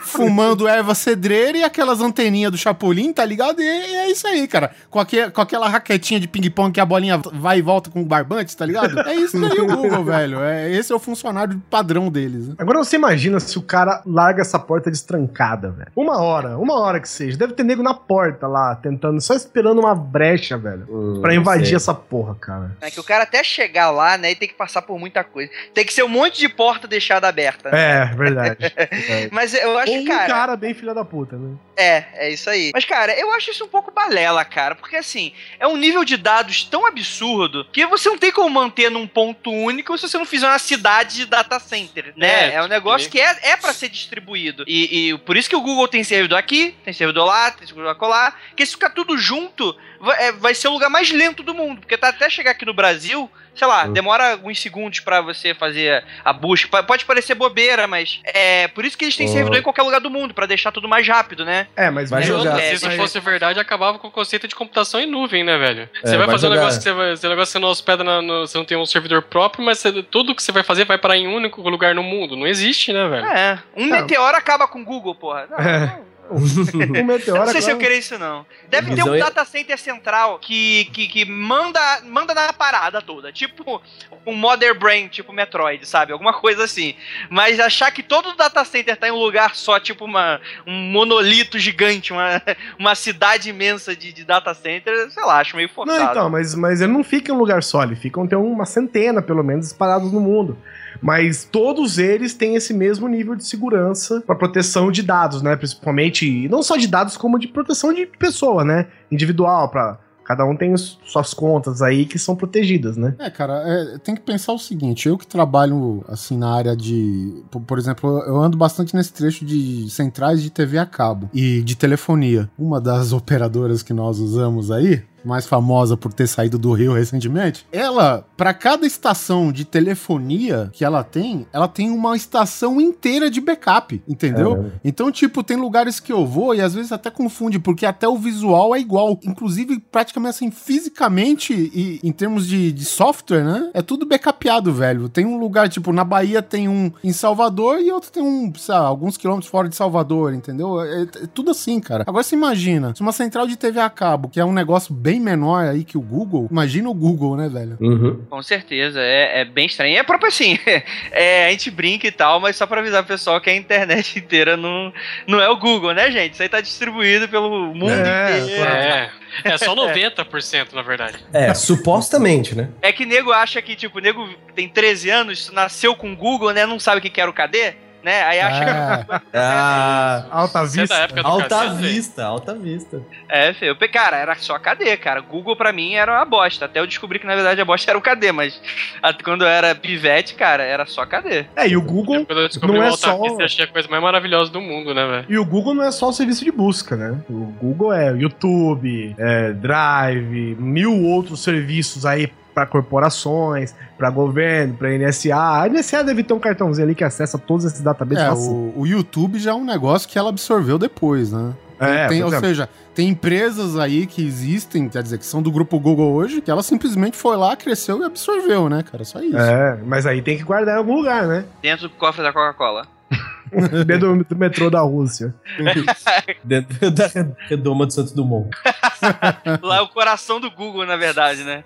fumando erva cedreira e aquelas anteninhas do Chapolin, tá ligado? E é isso aí, cara. Com, aque- com aquela raquetinha de ping-pong que a bolinha vai e volta com o barbante, tá ligado? É isso aí o Google, [LAUGHS] velho. É, esse é o funcionário padrão deles. Né? Agora você imagina se o cara larga essa porta destrancada, velho. Uma hora, uma hora que seja. Deve ter nego na porta lá, tentando, só esperando uma brecha, velho. Pra invadir sei. essa porra, cara. É que o cara até chegar lá, né, e tem que passar por muita coisa. Tem que ser um monte de porta deixada aberta. né? É, verdade. [LAUGHS] Mas eu acho Ou que, um cara, cara bem filha da puta, né? É, é isso aí. Mas, cara, eu acho isso um pouco balela, cara. Porque, assim, é um nível de dados tão absurdo que você não tem como manter num ponto único se você não fizer uma cidade de data center, né? É, É, um negócio que é, é para ser distribuído. E, e por isso que o Google tem servidor aqui, tem servidor lá, tem servidor colar. Porque se ficar tudo junto, vai, é, vai ser o lugar mais lento do mundo. Porque tá até chegar aqui no Brasil, sei lá, demora alguns segundos pra você fazer a busca. Pode parecer bobeira, mas é por isso que eles têm Oh. servidor em qualquer lugar do mundo, pra deixar tudo mais rápido, né? É, mas Vai E jogar. outra, É, se fosse verdade, acabava com o conceito de computação em nuvem, né, velho? É, você vai vai fazer um jogar. negócio que você vai. Esse negócio você não hospeda na- no, Você não tem um servidor próprio, mas você- tudo que você vai fazer vai parar em um único lugar no mundo. Não existe, né, velho? É, um Não. meteoro acaba com o Google, porra. Não, É. não, [LAUGHS] Um meteoro não sei se eu queria isso, não. Deve ter um é- data center central que, que, que manda, manda na parada toda. Tipo um Mother Brain, tipo Metroid, sabe? Alguma coisa assim. Mas achar que todo o data center tá em um lugar só, tipo uma, um monolito gigante, uma, [LAUGHS] uma cidade imensa de, de data center, sei lá, acho meio forçado. Não, então, mas, mas ele não fica em um lugar só, ele fica tem uma centena, pelo menos, espalhados no mundo. Mas todos eles têm esse mesmo nível de segurança para proteção de dados, né? Principalmente, não só de dados, como de proteção de pessoa, né? Individual, para cada um tem suas contas aí que são protegidas, né? É, cara, é, tem que pensar o seguinte, eu que trabalho, assim, na área de... Por, por exemplo, eu ando bastante nesse trecho de centrais de TV a cabo e de telefonia. Uma das [LAUGHS] operadoras que nós usamos aí, mais famosa por ter saído do Rio recentemente, ela, pra cada estação de telefonia que ela tem, ela tem uma estação inteira de backup, entendeu? Então, tipo, tem lugares que eu vou e às vezes até confunde, porque até o visual é igual. Inclusive, praticamente assim, fisicamente e em termos de, de software, né? É tudo backupeado, velho. Tem um lugar, tipo, na Bahia tem um em Salvador e outro tem um, sei lá, alguns quilômetros fora de Salvador, entendeu? É, é tudo assim, cara. Agora você imagina, se uma central de TV a cabo, que é um negócio bem menor aí que o Google, imagina o Google, né, velho? Uhum. Com certeza, é, é bem estranho. É próprio assim, [LAUGHS] é, a gente brinca e tal, mas só pra avisar o pessoal que a internet [LAUGHS] inteira não, não é o Google, né, gente? Isso aí tá distribuído pelo mundo É, inteiro. É, é só [LAUGHS] 90%, na verdade. É, supostamente, né? É que nego acha que, tipo, nego tem 13 anos, nasceu com Google, né? Não sabe o que que era o KD, né? Aí acha É. que. Ah, [LAUGHS] Alta é vista. da época do alta cacete, vista, alta vista. É, feio. Eu Cara, era só KD, cara. Google pra mim era uma bosta. Até eu descobri que na verdade a bosta era o KD, mas a- quando eu era pivete, cara, era só KD. É, e o Google. Quando eu descobri Não o é Alta só- Vista, eu achei a coisa mais maravilhosa do mundo, né, velho? E o Google não é só o serviço de busca, né? O Google é YouTube, é Drive, mil outros serviços aí para corporações, para governo, para NSA. A NSA deve ter um cartãozinho ali que acessa todos esses databases. É, o, o YouTube já é um negócio que ela absorveu depois, né? É, Tem- ou exemplo. seja, tem empresas aí que existem, quer dizer, que são do grupo Google hoje, que ela simplesmente foi lá, cresceu e absorveu, né, cara? Só isso. É, mas aí tem que guardar em algum lugar, né? Dentro do cofre da Coca-Cola. [LAUGHS] Dentro do, do metrô da Rússia. [LAUGHS] Dentro da redoma de Santos Dumont. [LAUGHS] Lá é o coração do Google, na verdade, né?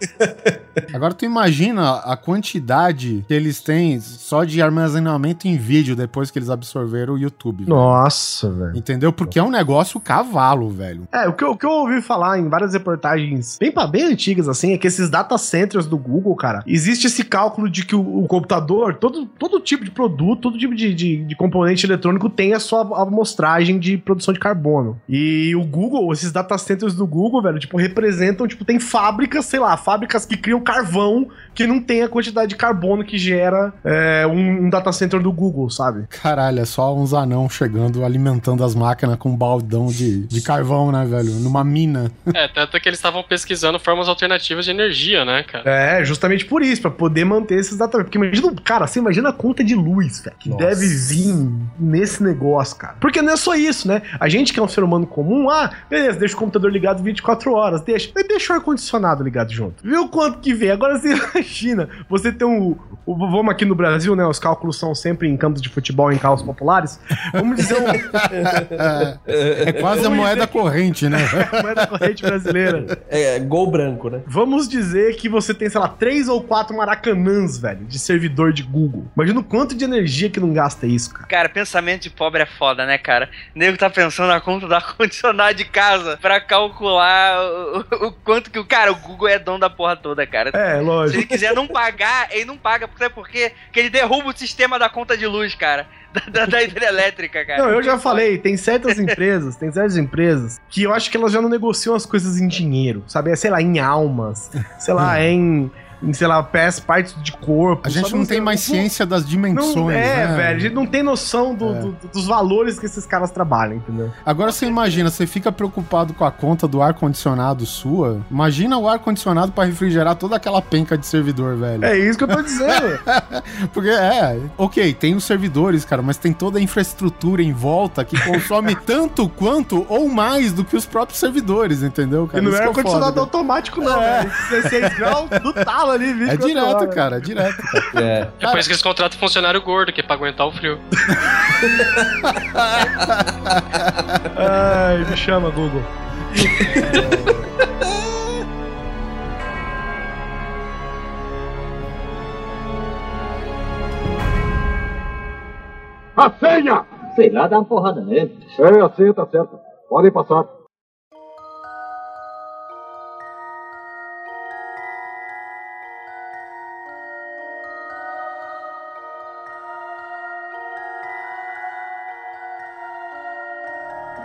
Agora tu imagina a quantidade que eles têm só de armazenamento em vídeo depois que eles absorveram o YouTube. velho. Nossa, velho. Entendeu? Porque é um negócio cavalo, velho. É, o que, eu, o que eu ouvi falar em várias reportagens bem, bem antigas, assim, é que esses data centers do Google, cara, existe esse cálculo de que o, o computador, todo, todo tipo de produto, todo tipo de, de, de componente eletrônico tem a sua amostragem de produção de carbono. E o Google, esses data centers do Google, velho, tipo, representam, tipo, tem fábricas, sei lá, fábricas que criam carvão que não tem a quantidade de carbono que gera é, um, um data center do Google, sabe? Caralho, é só uns anão chegando, alimentando as máquinas com um baldão de, de carvão, né, velho? Numa mina. [LAUGHS] É, tanto que eles estavam pesquisando formas alternativas de energia, né, cara? É, justamente por isso, pra poder manter esses data. Porque imagina, cara, você imagina a conta de luz, velho, que Nossa. deve vir nesse negócio, cara. Porque não é só isso, né? A gente que é um ser humano comum, ah, beleza, deixa o computador ligado 24 horas, deixa. Mas deixa o ar-condicionado ligado junto. Viu quanto que vem? Agora você [LAUGHS] imagina, você tem um. o- Vamos aqui no Brasil, né? Os cálculos são sempre em campos de futebol, em carros populares. Vamos dizer um. [LAUGHS] É quase a moeda corrente, né? [LAUGHS] moeda corrente brasileira. É, gol branco, né? Vamos dizer que você tem, sei lá, três ou quatro maracanãs, velho, de servidor de Google. Imagina o quanto de energia que não gasta isso, cara. Cara, pensamento de pobre é foda, né, cara? O nego tá pensando na conta do [LAUGHS] ar-condicionado de casa pra calcular o, o- quanto que o. Cara, o Google é dono da porra toda, cara. É, Se lógico. ele quiser não pagar, ele não paga. Sabe por quê? Porque ele derruba o sistema da conta de luz, cara. [LAUGHS] Da, da- hidrelétrica, cara. Não, eu já falei, tem certas empresas, tem certas empresas que eu acho que elas já não negociam as coisas em dinheiro, sabe? É, sei lá, em almas, sei lá, [LAUGHS] em sei lá, peças, partes de corpo. A gente sabe? não tem mais Não- ciência das dimensões, Não, é, né? velho, a gente não tem noção do- É. do- dos valores que esses caras trabalham, entendeu? Agora você imagina, você fica preocupado com a conta do ar-condicionado sua. Imagina o ar-condicionado pra refrigerar toda aquela penca de servidor, velho. É isso que eu tô dizendo. [LAUGHS] Porque é, ok, tem os servidores, cara, mas tem toda a infraestrutura em volta que consome [LAUGHS] tanto quanto ou mais do que os próprios servidores, entendeu, E cara? não Isso é é ar-condicionado foda, automático, não, velho. 16 graus do talo, [LAUGHS] ali, 24 É direto, horas. cara, é direto. [LAUGHS] cara. É. É por isso que eles contratam funcionário gordo, que é pra aguentar o frio. Ai, me chama, Google. A senha! Sei lá, dá uma porrada nele. É, a senha tá certa. Podem passar.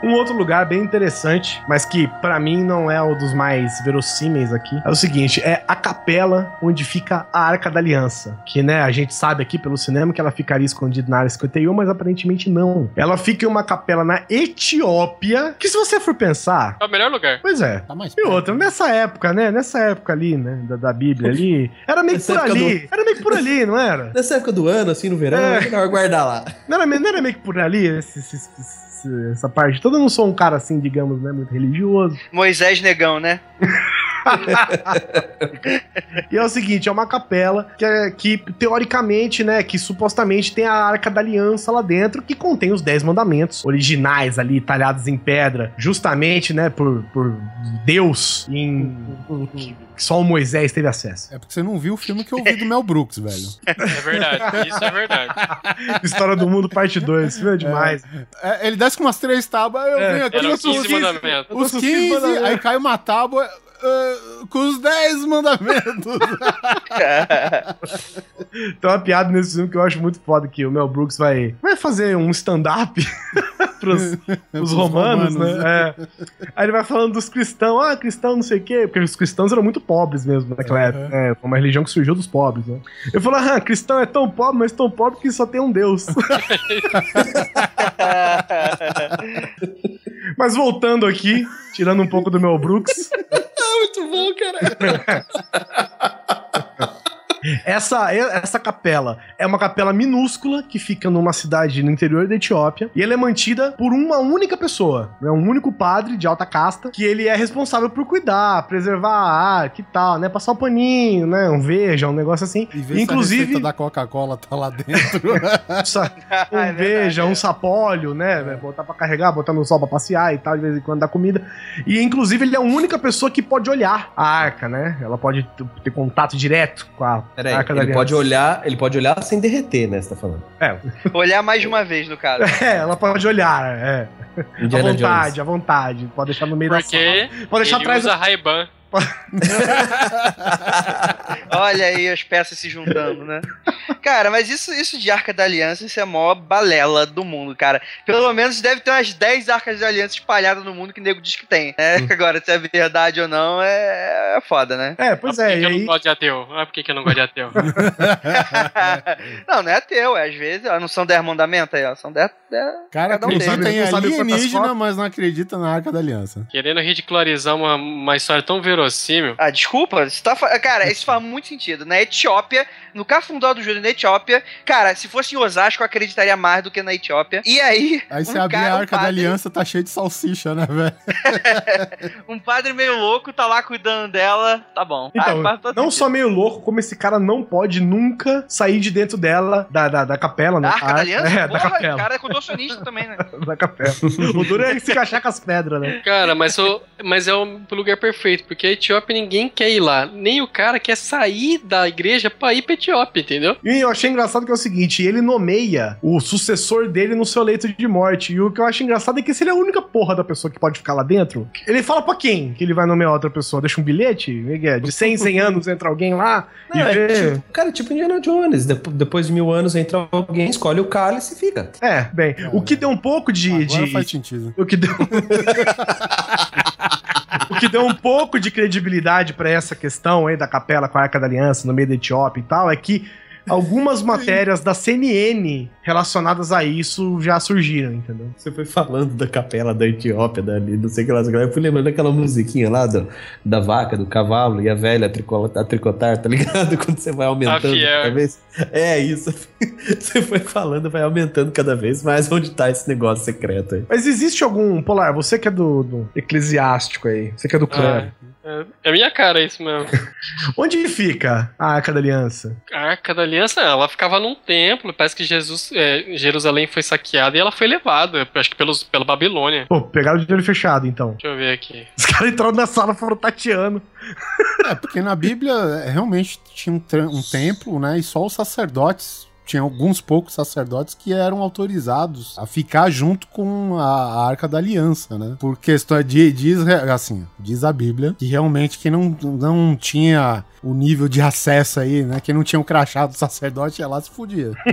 Um outro lugar bem interessante, mas que pra mim não é o dos mais verossímeis aqui, é o seguinte: é a capela onde fica a Arca da Aliança. Que, né, a gente sabe aqui pelo cinema que ela ficaria escondida na área 51, mas aparentemente não. Ela fica em uma capela na Etiópia, que se você for pensar. É o melhor lugar. Pois é. Tá mais E outra, nessa época, né? Nessa época ali, né? Da, da Bíblia ali. [LAUGHS] Era meio por ali. Era meio que por ali, não era? Nessa época do ano, assim, no verão, É. é melhor guardar lá. Não era, não era meio que por ali esse- esse- esse- essa parte toda. Eu não sou um cara assim, digamos, né? Muito religioso. Moisés Negão, né? [LAUGHS] [LAUGHS] E é o seguinte, é uma capela que, é- que teoricamente, né, que supostamente tem a Arca da Aliança lá dentro, que contém os Dez Mandamentos originais ali, talhados em pedra, justamente, né, por, por Deus, em, que só o Moisés teve acesso. É porque você não viu o filme que eu vi do Mel Brooks, velho. É verdade, isso é verdade. [LAUGHS] História do Mundo, parte 2, filme é demais. É, ele desce com umas três tábuas, eu É, venho aqui os 15 os mandamentos. Os com os 15, mandamentos. aí cai uma tábua ah, com os 10 mandamentos. [LAUGHS] Tem uma piada nesse filme que eu acho muito foda, que o Mel Brooks vai, vai fazer um stand-up [LAUGHS] [LAUGHS] pros, pros romanos, romanos, né? É. Aí ele vai falando dos cristãos, ah, cristão não sei o quê, porque os cristãos eram muito pobres mesmo naquela Uhum. época, né? Foi uma religião que surgiu dos pobres, né? Eu falo, ah, cristão é tão pobre, mas tão pobre que só tem um Deus. mas voltando aqui, tirando um pouco do Mel Brooks, Muito bom, cara. [LAUGHS] Essa, essa capela é uma capela minúscula que fica numa cidade no interior da Etiópia e ela é mantida por uma única pessoa. É um único padre de alta casta que ele é responsável por cuidar, preservar a arca e tal, né? Passar o paninho, né? Um veja, um negócio assim. E ver se a Inclusive, receita da Coca-Cola tá lá dentro. [LAUGHS] um É verdade, veja, é. um sapólio, né? Botar pra carregar, botar no sol pra passear e tal, de vez em quando dar comida. E inclusive ele é a única pessoa que pode olhar a arca, né? Ela pode ter contato direto com a Peraí, da ele aliança. pode olhar, ele pode olhar sem derreter, né? Você tá falando. É, Olhar mais de uma vez, no caso. [LAUGHS] É, ela pode olhar, é. À vontade, Jones. à vontade. Pode deixar no meio da Porque sala. Pode deixar ele atrás usa do... Ray-Ban. [LAUGHS] Olha aí as peças se juntando, né? Cara, mas isso, isso de Arca da Aliança, isso é a maior balela do mundo, cara. Pelo menos deve ter umas 10 Arcas da Aliança espalhadas no mundo que o nego diz que tem. Né? [LAUGHS] Agora, se é verdade ou não, é, é foda, né? É, pois ah, por é, que, e que eu não gosto de ateu? Ah, por que, que eu não gosto de ateu? [LAUGHS] não, não é ateu, é às vezes. ó, Não são 10 mandamentos aí, ó. São 10. Cara, Cada um acredita deles. em alienígena, mas não acredita na Arca da Aliança. Querendo ridicularizar uma, uma história tão verossímil. Ah, desculpa, isso tá, fa- cara, isso faz muito sentido. Na Etiópia, no Cafundó do Júlio na Etiópia, cara, se fosse em Osasco, eu acreditaria mais do que na Etiópia. E aí, Aí você um abre cara, a um Arca da padre- Aliança, tá cheio de salsicha, né, velho? [LAUGHS] Um padre meio louco tá lá cuidando dela, tá bom. Então, Ah, não sentido. só meio louco, como esse cara não pode nunca sair de dentro dela, da, da, da capela, né? Da Arca da Aliança? É, da Porra, o capela. cara é contorcionista também, né? [LAUGHS] Da capela. o duro é se encaixar com as pedras, né? Cara, mas, mas é o lugar perfeito, porque Etiópia ninguém quer ir lá. Nem o cara quer sair da igreja pra ir pra Etiópia, entendeu? E eu achei engraçado que é o seguinte, ele nomeia o sucessor dele no seu leito de morte. E o que eu acho engraçado é que se ele é a única porra da pessoa que pode ficar lá dentro, ele fala pra quem que ele vai nomear outra pessoa? Deixa um bilhete? Miguel? De 100 em 100 anos entra alguém lá e Não, é vê... tipo, cara, tipo Indiana Jones. Dep- depois de mil anos entra alguém, escolhe o cálice e fica. É, bem, o que deu um pouco de... Agora de- faz sentido. O que deu. [LAUGHS] que deu um pouco de credibilidade pra essa questão aí da capela com a Arca da Aliança no meio da Etiópia e tal é que algumas matérias da CNN relacionadas a isso já surgiram, entendeu? Você foi falando da capela da Etiópia, da, não sei o que lá. Eu fui lembrando daquela musiquinha lá do, da vaca, do cavalo e a velha a, tricola- a tricotar, tá ligado? [LAUGHS] Quando você vai aumentando cada vez. É isso. [LAUGHS] Você foi falando, vai aumentando cada vez mais onde tá esse negócio secreto aí. Mas existe algum. Polar, você que é do, do eclesiástico aí, você que é do clero. Ah, É, é minha cara isso mesmo. [LAUGHS] Onde fica a Arca da Aliança? A Arca da Aliança, ela ficava num templo. Parece que Jesus, é, Jerusalém foi saqueada e ela foi levada, acho que pelos, pela Babilônia. Pô, pegaram de olho fechado, então. Deixa eu ver aqui. Os caras entraram na sala e foram tateando. É, porque na Bíblia é, realmente tinha um, um templo, né? E só os sacerdotes. Tinha alguns poucos sacerdotes que eram autorizados a ficar junto com a, Arca da Aliança, né? Por questão de diz assim, diz a Bíblia que realmente quem não, não tinha o nível de acesso aí, né? Quem não tinha o crachá do sacerdote lá se fudia. [LAUGHS]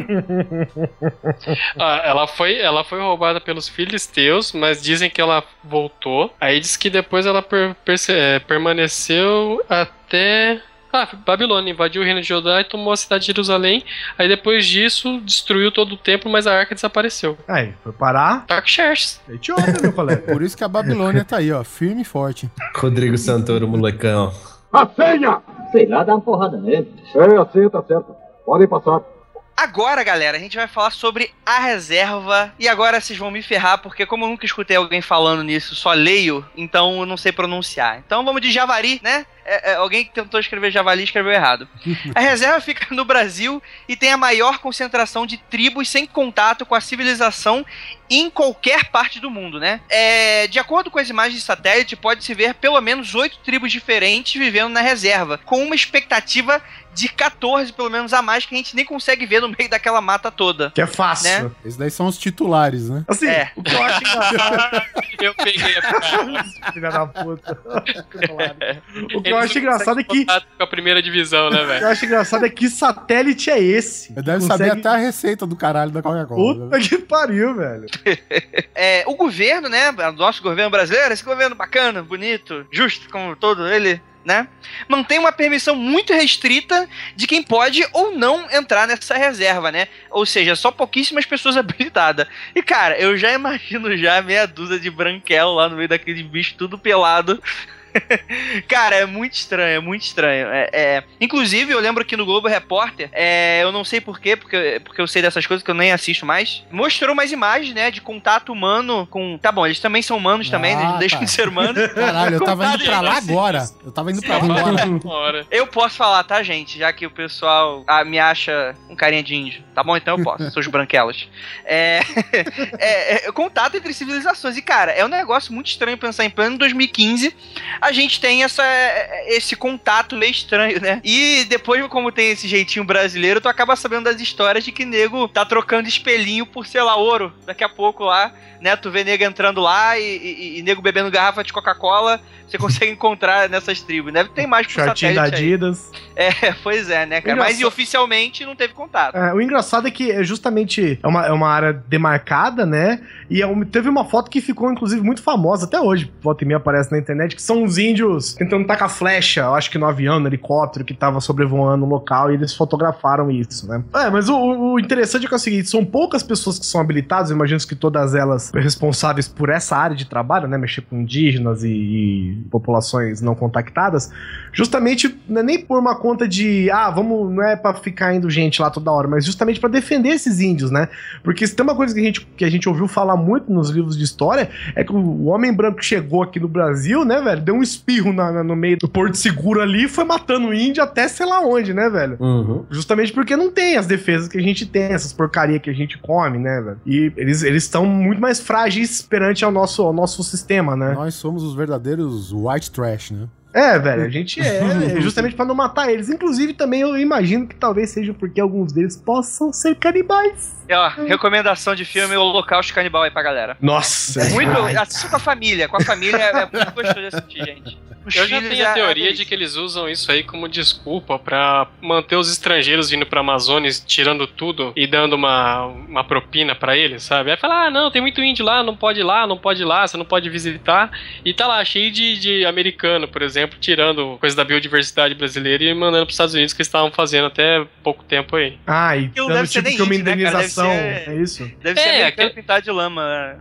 Ah, ela, foi, ela foi roubada pelos filisteus, mas dizem que ela voltou. Aí diz que depois ela per- perce- é, permaneceu até. Ah, Babilônia invadiu o reino de Judá e tomou a cidade de Jerusalém. Aí depois disso, destruiu todo o templo, mas a arca desapareceu. Aí, foi parar. Tarkxerxes. Etiópia, meu colega. Por isso que a Babilônia tá aí, ó, firme e forte. Rodrigo Santoro, molecão. A senha! Sei lá, dá uma porrada nele. Sei, a senha tá certa. Podem passar. Agora, galera, a gente vai falar sobre a reserva. E agora vocês vão me ferrar, porque como eu nunca escutei alguém falando nisso, só leio, então eu não sei pronunciar. Então vamos de Javari, né? É, é, alguém que tentou escrever Javali escreveu errado. [LAUGHS] A reserva fica no Brasil e tem a maior concentração de tribos sem contato com a civilização em qualquer parte do mundo, né? É, de acordo com as imagens de satélite, pode-se ver pelo menos oito tribos diferentes vivendo na reserva, com uma expectativa de 14, pelo menos, a mais, que a gente nem consegue ver no meio daquela mata toda. Que é fácil. Né? Esses daí são os titulares, né? Assim, É. o que eu acho engraçado. [LAUGHS] Eu peguei a piada. Filha da puta. [LAUGHS] O que Eles eu acho engraçado é que. Com a primeira divisão, né, O que velho? eu acho engraçado é que satélite é esse. Eu deve Consegue- saber até a receita do caralho da Coca-Cola. né? Puta que pariu, velho. [LAUGHS] É, o governo, né? O nosso governo brasileiro, esse governo bacana, bonito, justo, como todo ele, né? Mantém uma permissão muito restrita de quem pode ou não entrar nessa reserva, né? Ou seja, só pouquíssimas pessoas [LAUGHS] habilitadas. E, cara, eu já imagino já meia dúzia de branquelo lá no meio daquele bicho tudo pelado. [LAUGHS] Cara, é muito estranho, é muito estranho. É, é- Inclusive, eu lembro que no Globo Repórter, é, eu não sei porquê, porque, porque eu sei dessas coisas que eu nem assisto mais, mostrou umas imagens, né, de contato humano com. Tá bom, eles também são humanos também, né, eles Ah, não deixam tá. de ser humanos. [LAUGHS] Caralho, eu tava indo pra lá agora. Eu tava indo pra lá agora. Eu posso falar, tá, gente? Já que o pessoal ah, me acha um carinha de índio. Tá bom? Então eu posso, seus branquelas. É, [LAUGHS] é, é, contato entre civilizações. E, cara, é um negócio muito estranho pensar em plano 2015. A gente tem essa, esse contato meio estranho, né? E depois, como tem esse jeitinho brasileiro, tu acaba sabendo das histórias de que nego tá trocando espelhinho por, sei lá, ouro. Daqui a pouco lá, né? Tu vê nego entrando lá e, e, e nego bebendo garrafa de Coca-Cola. Você consegue [LAUGHS] encontrar nessas tribos. Deve ter mais pro Shortinho da satélite aí. Adidas. É, [LAUGHS] pois é, né, cara? Mas Engraçado. oficialmente não teve contato. É, o engraçado é que é justamente é uma, é uma área demarcada, né? E teve uma foto que ficou, inclusive, muito famosa até hoje. Volta e meia aparece na internet, que são os índios tentando tacar flecha, eu acho que no avião, no helicóptero que tava sobrevoando o local, e eles fotografaram isso, né? É, mas o, o interessante é que é o seguinte: são poucas pessoas que são habilitadas, imagino que todas elas responsáveis por essa área de trabalho, né? Mexer com indígenas e, e populações não contactadas, justamente é nem por uma conta de, ah, vamos, não é pra ficar indo gente lá toda hora, mas justamente pra defender esses índios, né? Porque se tem uma coisa que a gente, que a gente ouviu falar muito nos livros de história, é que o homem branco que chegou aqui no Brasil, né, velho, deu um espirro na- na- no meio do Porto Seguro ali e foi matando o índio até sei lá onde, né, velho? Uhum. Justamente porque não tem as defesas que a gente tem, essas porcaria que a gente come, né, velho? E eles eles estão muito mais frágeis perante ao nosso, ao nosso sistema, né? Nós somos os verdadeiros white trash, né? É, velho, a gente é, é [LAUGHS] justamente pra não matar eles. Inclusive, também eu imagino que talvez seja porque alguns deles possam ser canibais. E, ó, recomendação de filme Holocausto Canibal aí pra galera. Nossa, Muito. Assista com a família. Com a família é muito gostoso de assistir, gente. Os Eu já tenho a é- teoria é de que eles usam isso aí como desculpa pra manter os estrangeiros vindo pra Amazônia, tirando tudo e dando uma, uma propina pra eles, sabe? Aí fala, ah, não, tem muito índio lá, não pode ir lá, não pode ir lá, você não pode visitar. E tá lá, cheio de, de americano, por exemplo, tirando coisa da biodiversidade brasileira e mandando pros Estados Unidos que eles estavam fazendo até pouco tempo aí. Ah, e dando deve ser tipo que uma índio, né, indenização. ser- É isso? Deve ser É, americano aquele- pintado de lama.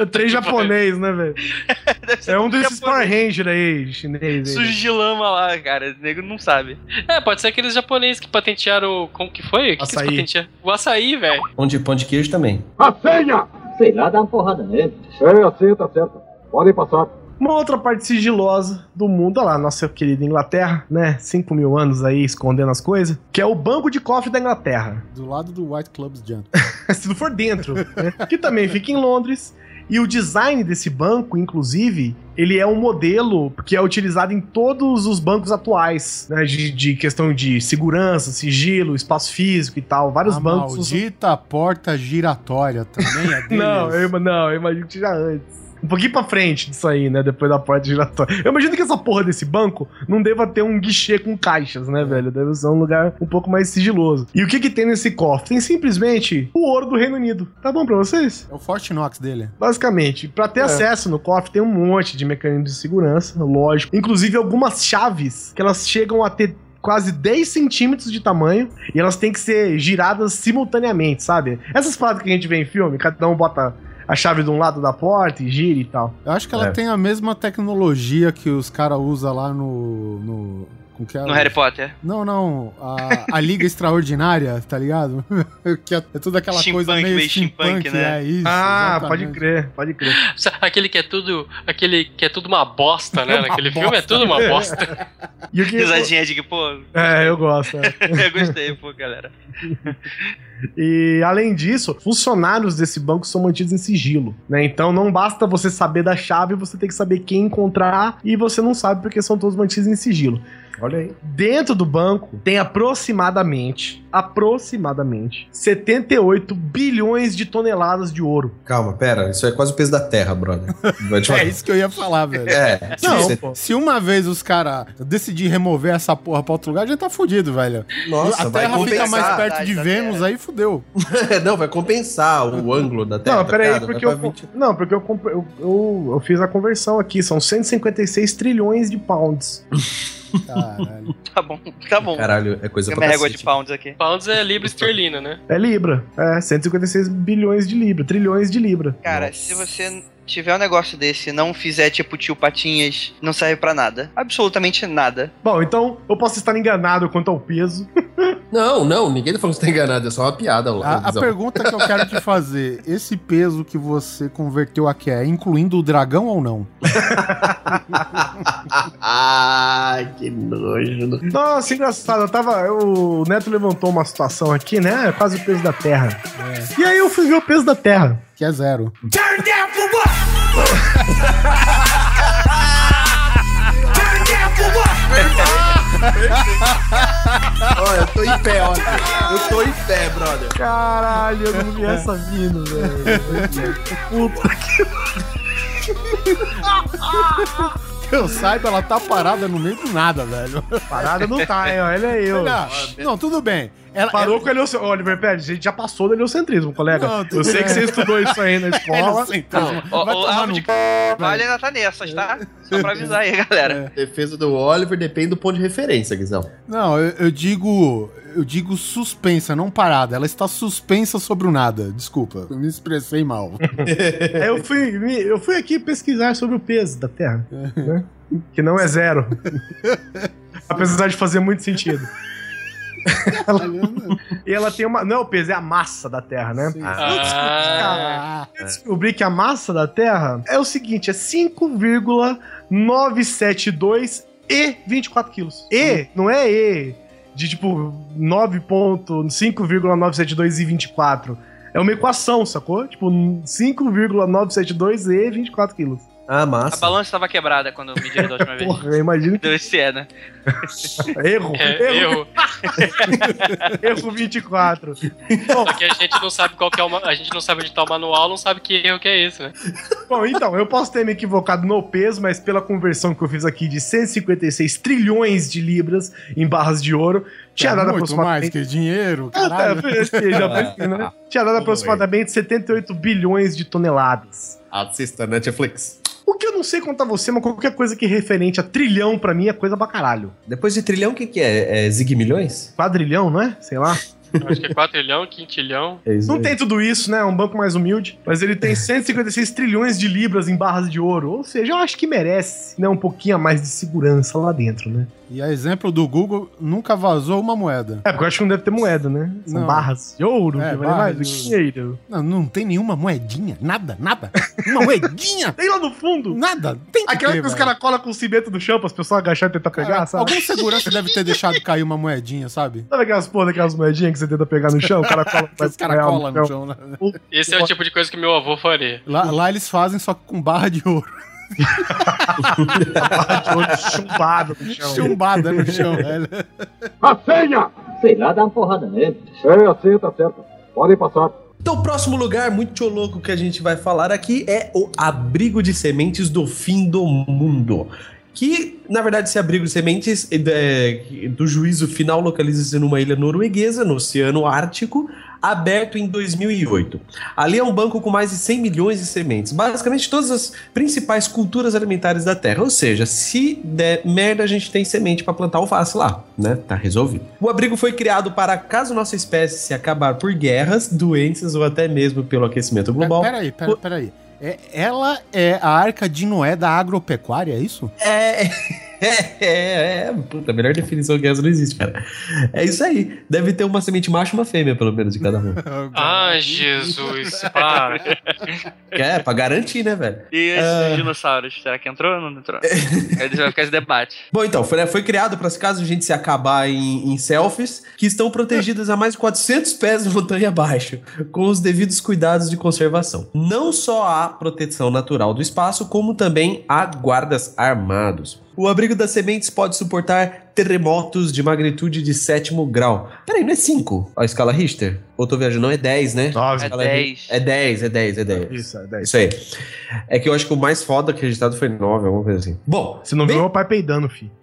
É três japonês, né, velho? [LAUGHS] Ser É um desses japonês. Power Ranger aí, chinês. Aí. Sujo de lama lá, cara. O nego não sabe. É, pode ser aqueles japoneses que patentearam. Como que foi? O que, que eles Açaí. patentearam? O açaí, velho. Pão de, pão de queijo também. A senha! Sei lá, dá uma porrada nele. Sei, a senha tá certa. Podem passar. Uma outra parte sigilosa do mundo, olha lá, nossa querida Inglaterra, né? 5 mil anos aí escondendo as coisas, que é o Banco de Cofre da Inglaterra. Do lado do White Clubs Jump. [LAUGHS] Se não for dentro, né? Que também fica em Londres. E o design desse banco, inclusive, ele é um modelo que é utilizado em todos os bancos atuais, né? De, de questão de segurança, sigilo, espaço físico e tal. Vários A bancos. maldita porta giratória também é [LAUGHS] deles. Não, eu, não, eu imagino que já antes. Um pouquinho pra frente disso aí, né? Depois da porta giratória. Eu imagino que essa porra desse banco não deva ter um guichê com caixas, né, velho? Deve ser um lugar um pouco mais sigiloso. E o que que tem nesse cofre? Tem simplesmente o ouro do Reino Unido. Tá bom pra vocês? É o Fort Knox dele. Basicamente, pra ter acesso no cofre tem um monte de mecanismos de segurança, lógico. Inclusive algumas chaves que elas chegam a ter quase 10 centímetros de tamanho e elas têm que ser giradas simultaneamente, sabe? Essas paradas que a gente vê em filme, cada um bota a chave de um lado da porta e gira e tal. Eu acho que ela É. tem a mesma tecnologia que os caras usam lá no. no com que é? No Harry Potter. Não, não. A, a Liga Extraordinária, tá ligado? [LAUGHS] que é, é tudo aquela coisa meio meio steampunk, steampunk, né? É isso. ah, exatamente. pode crer, pode crer. Aquele que é tudo. Aquele que é tudo uma bosta, né? [LAUGHS] Uma Naquele filme é bosta. tudo uma bosta. [LAUGHS] E o que Risadinha de que, pô, É, eu gosto. é. eu gostei, pô, galera. E além disso, funcionários desse banco são mantidos em sigilo, né? Então não basta você saber da chave, você tem que saber quem encontrar e você não sabe porque são todos mantidos em sigilo. Olha aí. Dentro do banco tem aproximadamente, aproximadamente 78 bilhões de toneladas de ouro. Calma, pera. Isso é quase o peso da Terra, brother. [LAUGHS] É isso que eu ia falar, velho. É. Não, Você- pô. Se uma vez os caras decidir remover essa porra pra outro lugar, já tá fudido, velho. Nossa, a vai Terra fica mais perto de da Vênus, Terra. aí fudeu. [LAUGHS] Não, vai compensar o ângulo da Terra. Não, peraí, tá ligado? porque eu, pra 20 não, porque eu, eu, eu, eu fiz a conversão aqui, são 156 trilhões de pounds. [LAUGHS] Caralho. [LAUGHS] Tá bom, tá bom. Caralho, é coisa Tem pra régua de pounds aqui. Pounds é libra esterlina, né? É Libra, é 156 bilhões de Libra, trilhões de Libra. Cara, se você tiver um negócio desse e não fizer tipo tio Patinhas, não serve pra nada. Absolutamente nada. Bom, então eu posso estar enganado quanto ao peso. [LAUGHS] Não, não, ninguém tá falando que você tá enganado, é só uma piada. A, a Guizão. pergunta que eu quero te fazer: esse peso que você converteu aqui é incluindo o dragão ou não? [LAUGHS] Ai, que nojo. Nossa, engraçado. Eu tava. O Neto levantou uma situação aqui, né? É quase o peso da Terra. E aí eu fui ver o peso da Terra. Que é zero. Olha, eu tô em pé, olha. Eu tô em pé, brother. Caralho, eu não vi essa vindo, velho. Puta que. Que eu saiba, ela tá parada no meio do nada, velho. Parada não tá, hein? Olha eu. Não, não, tudo bem. Ela, Parou com o heliocentrismo. Oliver Pérez, a gente já passou do heliocentrismo, colega. Não, eu sei bem. que você estudou isso aí na [LAUGHS] escola. Vai o Alvo no de Vale ainda tá nessas, tá? Só pra avisar aí, galera. Defesa do Oliver depende do ponto de referência, Guizão. Não, eu, eu digo. Eu digo suspensa, não parada. Ela está suspensa sobre o nada. Desculpa, eu me expressei mal. Aí eu fui, me- eu fui aqui pesquisar sobre o peso da Terra, né? Que não é zero. [LAUGHS] Apesar de fazer muito sentido. [LAUGHS] Ela- e ela tem uma. Não é o peso, é a massa da Terra, né? Ah, Eu descobri que a massa da Terra é o seguinte: é 5,972 e 24 quilos. E não é E de tipo 9,5,972 e 24. É uma equação, sacou? Tipo, 5,972 e 24 quilos. Ah, A massa. balança tava quebrada quando eu medi da última [LAUGHS] vez. Porra, eu imagino que Deve ser, né? [LAUGHS] erro. é, erro, erro. [LAUGHS] erro 24. Porque a gente não sabe qual que é o A gente não sabe onde tá o manual, não sabe que erro que é esse, né? Bom, então, eu posso ter me equivocado no peso, mas pela conversão que eu fiz aqui de 156 trilhões de libras em barras de ouro, tinha dado muito mais aproximadamente. que dinheiro, Ah, tá, caralho. [LAUGHS] né? Tinha dado aproximadamente 78 bilhões de toneladas. Assista Netflix. O que eu não sei contar você, mas qualquer coisa que é referente a trilhão pra mim é coisa pra caralho. Depois de trilhão, o que, que é? É Zig Milhões? Quadrilhão, não é? Sei lá. Acho que é quatrilhão, quintilhão. [LAUGHS] É Não tem tudo isso, né? É um banco mais humilde. Mas ele tem [LAUGHS] 156 trilhões de libras em barras de ouro. Ou seja, eu acho que merece, né? Um pouquinho a mais de segurança lá dentro, né? E a exemplo do Google, nunca vazou uma moeda. É, porque eu acho que não deve ter moeda, né? São Não. barras de ouro, É, que vale mais do que dinheiro. Não, não tem nenhuma moedinha, nada, nada. Uma [LAUGHS] moedinha, Tem lá no fundo. nada. Tem que Aquela ter, que os caras colam com cimento no chão para as pessoas agacharem e tentar pegar, Cara, sabe? Algum segurança deve ter deixado cair uma moedinha, sabe? Sabe aquelas porra daquelas moedinhas que você tenta pegar no chão? O cara cola, [LAUGHS] Os caras colam no chão, né? Esse é o tipo de coisa que meu avô faria. Lá, lá eles fazem só com barra de ouro. Chumbado no chão. Chumbada no chão, [LAUGHS] velho. A senha! Sei lá, dá uma porrada nele. Sei, a senha tá certa. Podem passar. Então, o próximo lugar muito louco que a gente vai falar aqui é o abrigo de sementes do fim do mundo. Que, na verdade, esse abrigo de sementes é, do juízo final localiza-se numa ilha norueguesa, no Oceano Ártico, aberto em 2008. Ali é um banco com mais de 100 milhões de sementes. Basicamente, todas as principais culturas alimentares da Terra. Ou seja, se der merda, a gente tem semente para plantar alface lá, né? Tá resolvido. O abrigo foi criado para, caso nossa espécie se acabar por guerras, doenças ou até mesmo pelo aquecimento global. Peraí, peraí, peraí. É, ela é a arca de Noé da agropecuária, é isso? É, [LAUGHS] é, é, é. Puta, a melhor definição que essa não existe, cara. É isso aí. Deve ter uma semente macho e uma fêmea, pelo menos, de cada um. [LAUGHS] Ah, Jesus, para. [LAUGHS] É, pra garantir, né, velho? E esses Ah. dinossauros, será que entrou ou não entrou? Aí vai ficar esse debate. Bom, então, foi, foi criado para caso a gente se acabar em, em selfies, que estão protegidas a mais de 400 pés de montanha abaixo, com os devidos cuidados de conservação. Não só há proteção natural do espaço, como também há guardas armados. O abrigo das sementes pode suportar terremotos de magnitude de sétimo grau. Peraí, não é 5 a escala Richter? Ou tô viajando? Não, é 10, né? Nove. É Escala 10. Ri- É 10, é 10, é 10. Isso, é 10. Isso aí. É que eu acho que o mais foda que registrado foi 9, alguma coisa assim. Bom, Você não bem- viu meu pai peidando, filho. [LAUGHS]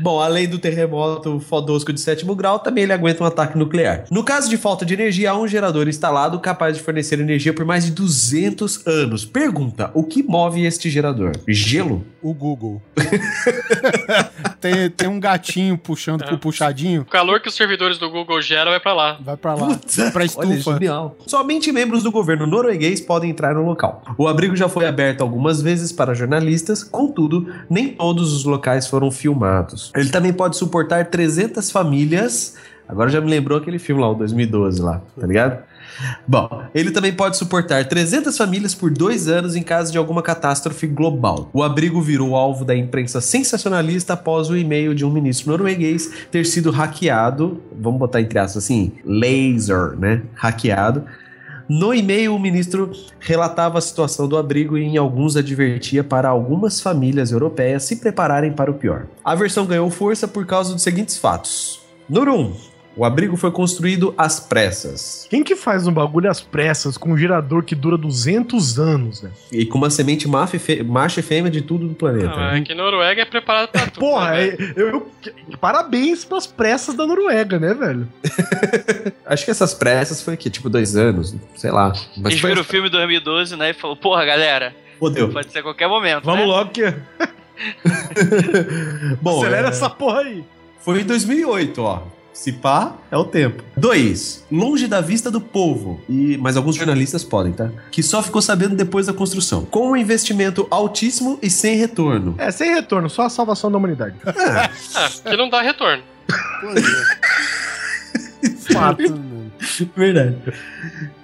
Bom, além do terremoto fodosco de sétimo grau, também ele aguenta um ataque nuclear. No caso de falta de energia, há um gerador instalado capaz de fornecer energia por mais de 200 anos. Pergunta: o que move este gerador? Gelo? O Google. [LAUGHS] tem, tem um gatinho puxando com o puxadinho. O calor que os servidores do Google geram vai pra lá. Vai pra lá. Vai pra Olha, estufa. genial. Somente membros do governo norueguês podem entrar no local. O abrigo já foi aberto algumas vezes para jornalistas, contudo, nem todos os locais foram filmados. Ele também pode suportar 300 famílias. Agora já me lembrou aquele filme lá, o 2012 lá, tá ligado? Bom, ele também pode suportar 300 famílias por dois anos em caso de alguma catástrofe global. O abrigo virou alvo da imprensa sensacionalista após o e-mail de um ministro norueguês ter sido hackeado, vamos botar entre aspas assim, laser, né? Hackeado. No e-mail, o ministro relatava a situação do abrigo e em alguns advertia para algumas famílias europeias se prepararem para o pior. A versão ganhou força por causa dos seguintes fatos. Número 1. O abrigo foi construído às pressas. Quem que faz um bagulho às pressas com um gerador que dura 200 anos, né? E com uma semente macho e e fêmea de tudo do planeta. Não, é que Noruega é preparado pra tudo. Porra, né, é- eu, eu- parabéns pras pressas da Noruega, né, velho? [LAUGHS] Acho que essas pressas foi aqui, tipo, dois anos, sei lá. Mas Eles foi... viram o filme 2012, né? E falou, porra, galera, Fodeu. pode ser a qualquer momento. Vamos né? logo que [LAUGHS] Bom, acelera é- essa porra aí. Foi em 2008, ó. Se pá, é o tempo. Dois, longe da vista do povo. E, mas alguns jornalistas podem, tá? Que só ficou sabendo depois da construção. Com um investimento altíssimo e sem retorno. É, sem retorno, só a salvação da humanidade. Ah, [LAUGHS] [LAUGHS] que não dá retorno. [LAUGHS] Fato. Verdade.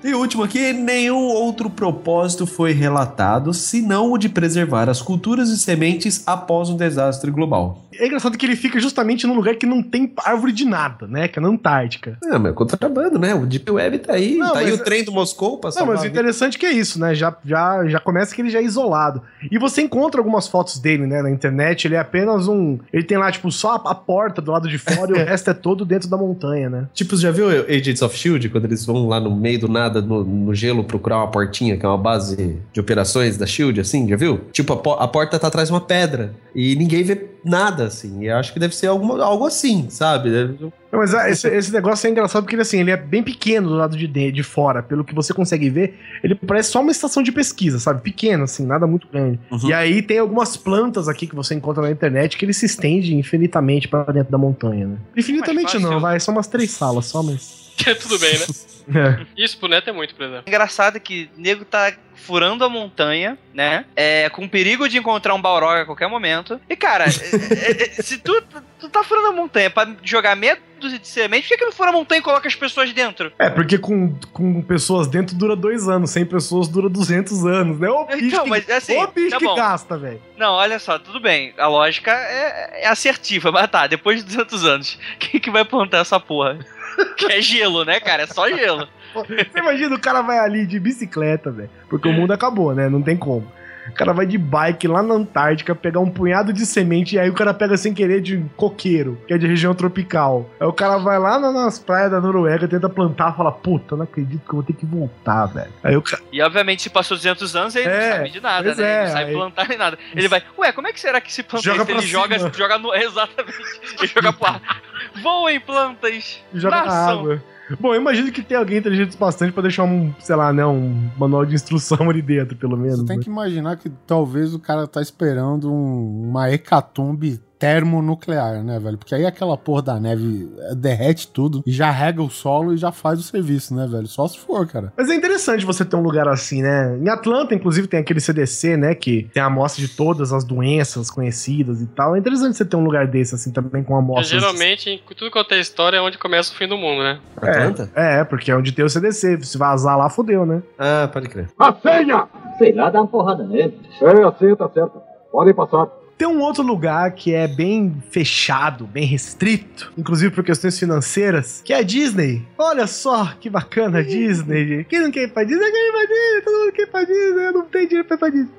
E o último aqui, nenhum outro propósito foi relatado, senão o de preservar as culturas e sementes após um desastre global. É engraçado que ele fica justamente num lugar que não tem árvore de nada, né? Que é na Antártica. Ah, mas é contrabando, né? O Deep Web tá aí, Não, tá aí o trem do Moscou pra Não, mas o interessante que é isso, né? Já, já, já começa que ele já é isolado. E você encontra algumas fotos dele, né, na internet. Ele é apenas um. Ele tem lá, tipo, só a, a porta do lado de fora e o [LAUGHS] resto é todo dentro da montanha, né? Tipo, você já viu Agents of Shield, quando eles vão lá no meio do nada, no, no gelo, procurar uma portinha, que é uma base de operações da Shield, assim, já viu? Tipo, a, po- a porta tá atrás de uma pedra e ninguém vê nada, assim. E eu acho que deve ser alguma, algo assim, sabe? Não, mas ah, esse, esse negócio é engraçado porque ele, assim, ele é bem pequeno do lado de, de, de fora. Pelo que você consegue ver, ele parece só uma estação de pesquisa, sabe? Pequeno, assim, nada muito grande. Uhum. E aí tem algumas plantas aqui que você encontra na internet que ele se estende infinitamente pra dentro da montanha, né? Infinitamente não, vai, são umas três salas só, mas. [LAUGHS] Tudo bem, né? É. Isso pro Neto é muito, por exemplo. Engraçado que o nego tá furando a montanha, né? É, com perigo de encontrar um Balrog a qualquer momento. E, cara, é, é, é, se tu, tu tá furando a montanha pra jogar meia dúzia de semente, por que, que não fura a montanha e coloca as pessoas dentro? É, porque com, com pessoas dentro dura dois anos, sem pessoas dura 200 anos, né? Ô bicho, Então, que, mas, assim, ô bicho tá que gasta, velho. Não, olha só, tudo bem. A lógica é, é assertiva, mas tá, depois de 200 anos, [LAUGHS] quem que vai plantar essa porra? [LAUGHS] Que é gelo, né, cara? É só gelo. Você imagina o cara vai ali de bicicleta, velho. Porque o mundo acabou, né? Não tem como. O cara vai de bike lá na Antártica pegar um punhado de semente e aí o cara pega sem querer de coqueiro, que é de região tropical. Aí o cara vai lá na- nas praias da Noruega, tenta plantar fala: Puta, não acredito que eu vou ter que voltar, velho. Aí o cara. E obviamente, se passou 200 anos, ele É, não sabe de nada, né? é, ele não sabe aí- plantar nem nada. Ele vai, ué, como é que será que se planta Joga? Ele joga, joga no. [LAUGHS] Exatamente. Ele joga pro ar. Voem plantas. joga na água. Bom, eu imagino que tem alguém inteligente bastante pra deixar um, sei lá, né, um manual de instrução ali dentro, pelo menos. Você tem né? que imaginar que talvez o cara tá esperando um- uma hecatombe termonuclear, né, velho? Porque aí aquela porra da neve derrete tudo e já rega o solo e já faz o serviço, né, velho? Só se for, cara. Mas é interessante você ter um lugar assim, né? Em Atlanta, inclusive, tem aquele CDC, né? Que tem a amostra de todas as doenças conhecidas e tal. É interessante você ter um lugar desse, assim, também com amostras. geralmente, em tudo quanto é história, é onde começa o fim do mundo, né? Atlanta? É, porque é onde tem o CDC. Se vazar lá, fodeu, né? Ah, pode crer. A senha! Sei lá, dá uma porrada nele. Sei, assim, tá certo. Podem passar. Tem um outro lugar que é bem fechado, bem restrito, inclusive por questões financeiras, que é a Disney. Olha só que bacana a Disney. Quem não quer ir pra Disney, quer ir pra Disney. Todo mundo quer ir pra Disney. Eu não tenho dinheiro pra ir pra Disney.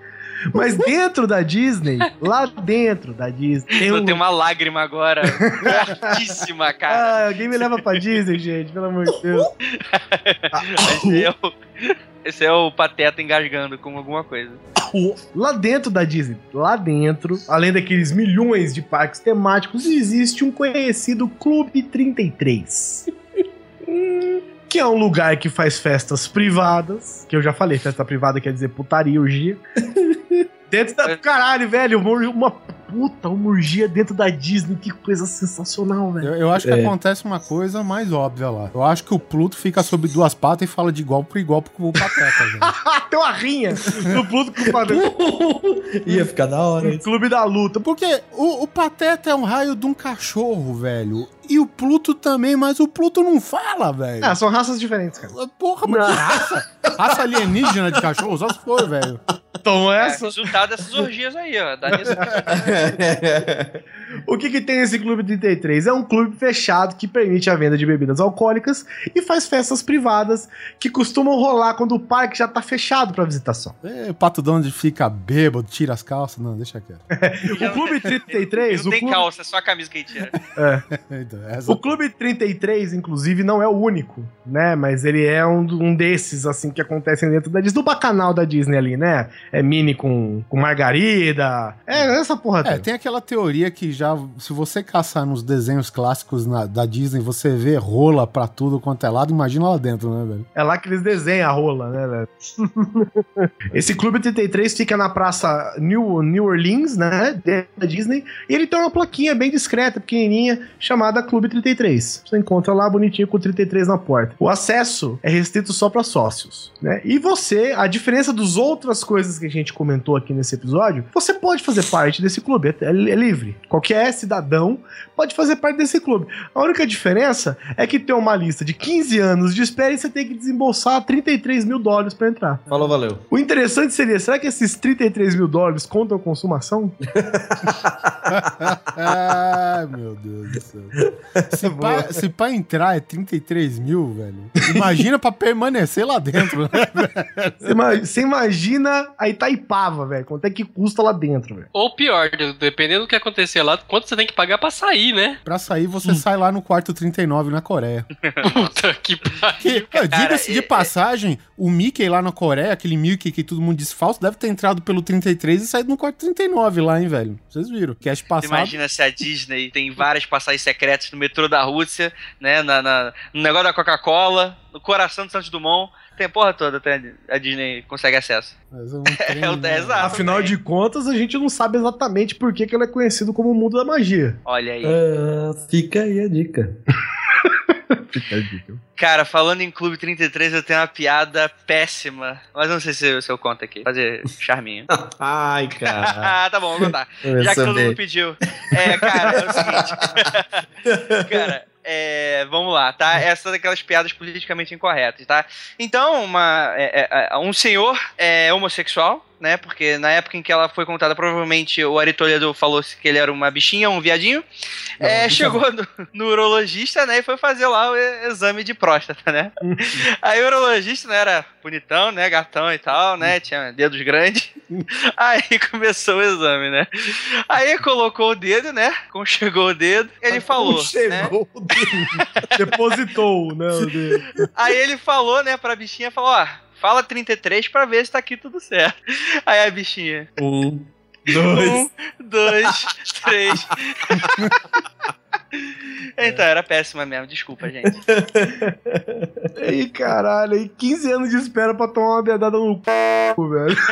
Mas [LAUGHS] dentro da Disney, lá dentro da Disney, tem Eu um... tenho uma lágrima agora. [LAUGHS] fortíssima, cara. Ah, alguém me leva pra Disney, gente, pelo amor de Deus. [LAUGHS] Esse é o, esse é o Pateta engasgando com alguma coisa. Lá dentro da Disney, lá dentro, além daqueles milhões de parques temáticos, existe um conhecido Clube 33. [LAUGHS] Que é um lugar que faz festas privadas. Que eu já falei, festa privada quer dizer putaria, orgia. [LAUGHS] dentro da. Caralho, velho, uma, uma puta, uma orgia dentro da Disney. Que coisa sensacional, velho. Eu, eu acho que É. acontece uma coisa mais óbvia lá. Eu acho que o Pluto fica sobre duas patas e fala de igual por igual pro Pateta, gente. Ah, tem uma rinha do Pluto com o padrão. [LAUGHS] Ia ficar da hora. Clube da Luta. Porque o, o Pateta é um raio de um cachorro, velho. E o Pluto também, mas o Pluto não fala, velho. Ah, são raças diferentes, cara. Porra, mas que raça? Raça alienígena de cachorro? Só se for, velho. Então É, essa. resultado dessas orgias aí, ó. Dá nisso. [LAUGHS] O que, que tem esse Clube 33? É um clube fechado que permite a venda de bebidas alcoólicas e faz festas privadas que costumam rolar quando o parque já tá fechado pra visitação. É, o Pato Donald fica bêbado, tira as calças. Não, deixa quieto. [LAUGHS] O Clube 33, Não o tem clube, calça, é só a camisa que ele tira. [LAUGHS] Então, essa- o clube 33, inclusive, não é o único, né? Mas ele é um, um desses, assim, que acontecem dentro da Disney, do bacanal da Disney ali, né? É mini com, com margarida. É, essa porra É, toda. tem aquela teoria que já, se você caçar nos desenhos clássicos na- da Disney, você vê rola pra tudo quanto é lado, imagina lá dentro, né, velho? É lá que eles desenham a rola, né, velho? [LAUGHS] Esse Clube 33 fica na praça New, New Orleans, né? Da Disney. E ele tem uma plaquinha bem discreta, pequenininha, chamada Clube 33. Você encontra lá bonitinho com 33 na porta. O acesso é restrito só para sócios, né? E você, a diferença dos outras coisas que a gente comentou aqui nesse episódio, você pode fazer parte desse clube. É, é livre. Qualquer cidadão pode fazer parte desse clube. A única diferença é que tem uma lista de 15 anos de espera e você tem que desembolsar 33 mil dólares para entrar. Falou, valeu. O interessante seria, será que esses 33 mil dólares contam consumação? [LAUGHS] Ai, meu Deus do céu. Se [LAUGHS] pra, se pra entrar é 33 mil, velho. Imagina pra permanecer lá dentro, né? [LAUGHS] Você ima- Você imagina a Itaipava, velho, quanto é que custa lá dentro, velho. Ou pior, dependendo do que acontecer lá, quanto você tem que pagar pra sair, né? Pra sair, você sai lá no quarto 39 na Coreia. [LAUGHS] Puta que pariu. Diga-se de passagem, o Mickey lá na Coreia, aquele Mickey que todo mundo diz falso, deve ter entrado pelo 33 e saído no quarto 39 lá, hein, velho? Vocês viram? Você passado. imagina se a Disney tem várias passagens secretas no metrô da Rússia, né? Na, na- no negócio da Coca-Cola, no coração do Santos Dumont. Tem a porra toda, tem, a Disney consegue acesso. Mas é um [LAUGHS] trem, É o- né? é exato. Afinal de contas, a gente não sabe exatamente por que, que ele é conhecido como o mundo da magia. Olha aí. Ah, fica aí a dica. [LAUGHS] Cara, falando em Clube 33, eu tenho uma piada péssima. Mas não sei se, eu- se eu conto aqui. Fazer charminho. [LAUGHS] Ai, cara. ah, [LAUGHS] tá bom, vou contar. Eu Já que todo mundo pediu. É, cara, é o seguinte. [LAUGHS] cara, é, vamos lá, tá? Essa daquelas piadas politicamente incorretas, tá? Então, uma, é, é, é, um senhor é homossexual, né? Porque na época em que ela foi contada, provavelmente o Ari Toledo falou que ele era uma bichinha, um viadinho. É, chegou no, no urologista, né? E foi fazer lá o exame de próstata, né? [LAUGHS] Aí o urologista, né, era bonitão, né? Gatão e tal, né? Tinha dedos grandes. [LAUGHS] Aí começou o exame, né? Aí colocou o dedo, né? Conchegou o dedo. Ele falou. né? Chegou o dedo. Depositou, né? o dedo. Aí ele falou, né, pra bichinha, falou, ó, fala 33 pra ver se tá aqui tudo certo. Aí a bichinha, Um, dois. um, dois, três. então, era péssima mesmo, desculpa, gente. Ih, caralho, aí 15 anos de espera pra tomar uma dedada no c, velho. [LAUGHS]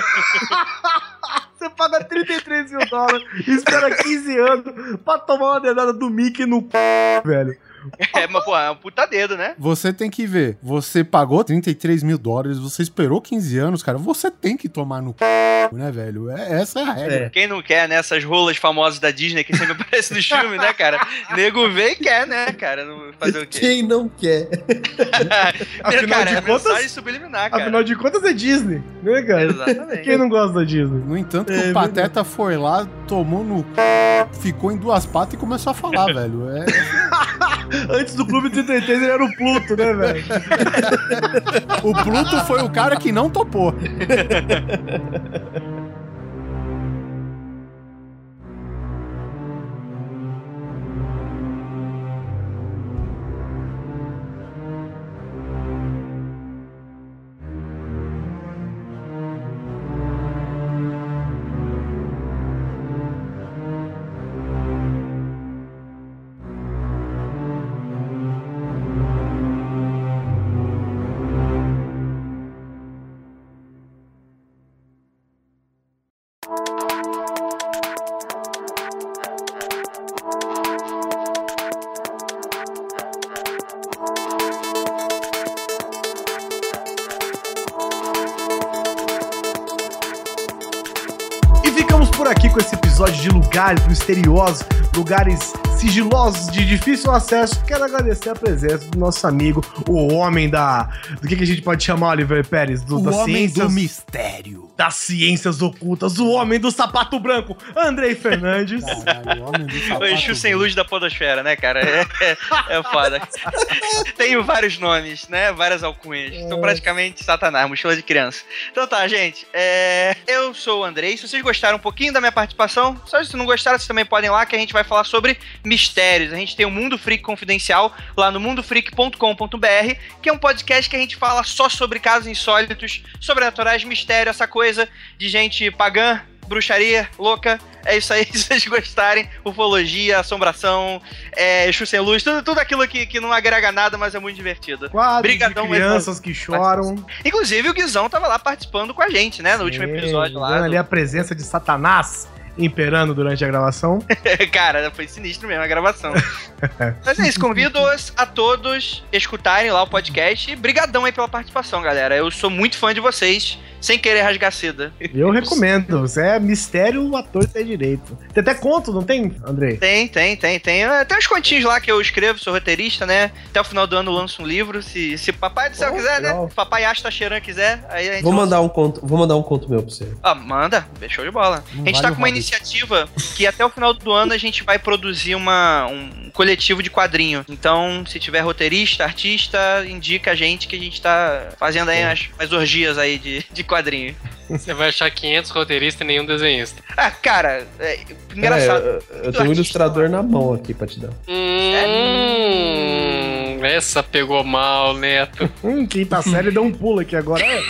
Você paga 33 mil dólares e espera 15 anos pra tomar uma dedada do Mickey no c, velho. É, mas, pô, é um puta dedo, né? Você tem que ver. Você pagou 33 mil dólares, você esperou 15 anos, cara. Você tem que tomar no c, né, velho? É, essa é a regra. Quem não quer, né? Essas rolas famosas da Disney que sempre [LAUGHS] aparecem nos filmes, né, cara? Nego vê e quer, né, cara? Não- Fazer o quê? Quem não quer? [LAUGHS] Afinal cara, de é contas- subliminar, cara. Afinal de contas é Disney, né, cara? Exatamente. Quem não gosta da Disney? No entanto, É o Pateta foi lá, tomou no c, ficou em duas patas e começou a falar, [LAUGHS] velho. É, Antes do Clube 33 ele era o Pluto, né, velho? o Pluto foi o cara que não topou. [LAUGHS] de lugares misteriosos, lugares sigilosos de difícil acesso. Quero agradecer a presença do nosso amigo, o homem da. Do que, que a gente pode chamar, Oliver Pérez? Do, O das homem ciências, do mistério. das ciências ocultas, o homem do sapato branco, Andrei Fernandes. O Exu sem luz da podosfera, né, cara? É, é, é foda. [LAUGHS] Tenho vários nomes, né? Várias alcunhas. Sou praticamente satanás, mochila de criança. Então tá, gente. é, Eu sou o Andrei. Se vocês gostaram um pouquinho da minha participação, só se não gostaram, vocês também podem ir lá que a gente vai falar sobre mistérios. A gente tem o Mundo Freak Confidencial lá no mundofreak.com.br, que é um podcast que a gente fala só sobre casos insólitos, sobrenaturais, mistério, essa coisa de gente pagã, bruxaria, louca. É isso aí, [LAUGHS] se vocês gostarem. Ufologia, assombração, é, Exu sem luz, tudo, tudo aquilo que, que não agrega nada, mas é muito divertido. Quadros Brigadão, de mais crianças que choram. Inclusive, o Guizão tava lá participando com a gente, né? No último É, episódio lá. do- ali a presença de Satanás imperando durante a gravação. [LAUGHS] Cara, foi sinistro mesmo a gravação. [LAUGHS] Mas é isso, convido-os a todos escutarem lá o podcast. E brigadão aí pela participação, galera. Eu sou muito fã de vocês, sem querer rasgar seda. Eu recomendo. Você é mistério, o ator tem direito. Tem até conto, não tem, Andrei? Tem, tem, tem, tem. É, Tem uns continhos lá que eu escrevo, sou roteirista, né? Até o final do ano eu lanço um livro. Se, se papai do céu Oh, quiser, legal. né? Papai Asta Cheran quiser, aí a gente Vou lança. mandar um conto, vou mandar um conto meu pra você. Ah, manda, show de bola. Não a gente vale tá com uma iniciativa que até o final do ano a gente vai produzir uma, um coletivo de quadrinho. Então, se tiver roteirista, artista, indica a gente que a gente tá fazendo aí umas, umas orgias aí de, de quadrinho. Você vai achar 500 roteiristas e nenhum desenhista. Ah, cara, é, engraçado. É, eu, eu tenho um ilustrador na mão aqui pra te dar. Hum, essa pegou mal, Neto. [LAUGHS] Hum, quinta série deu um pulo aqui agora. É.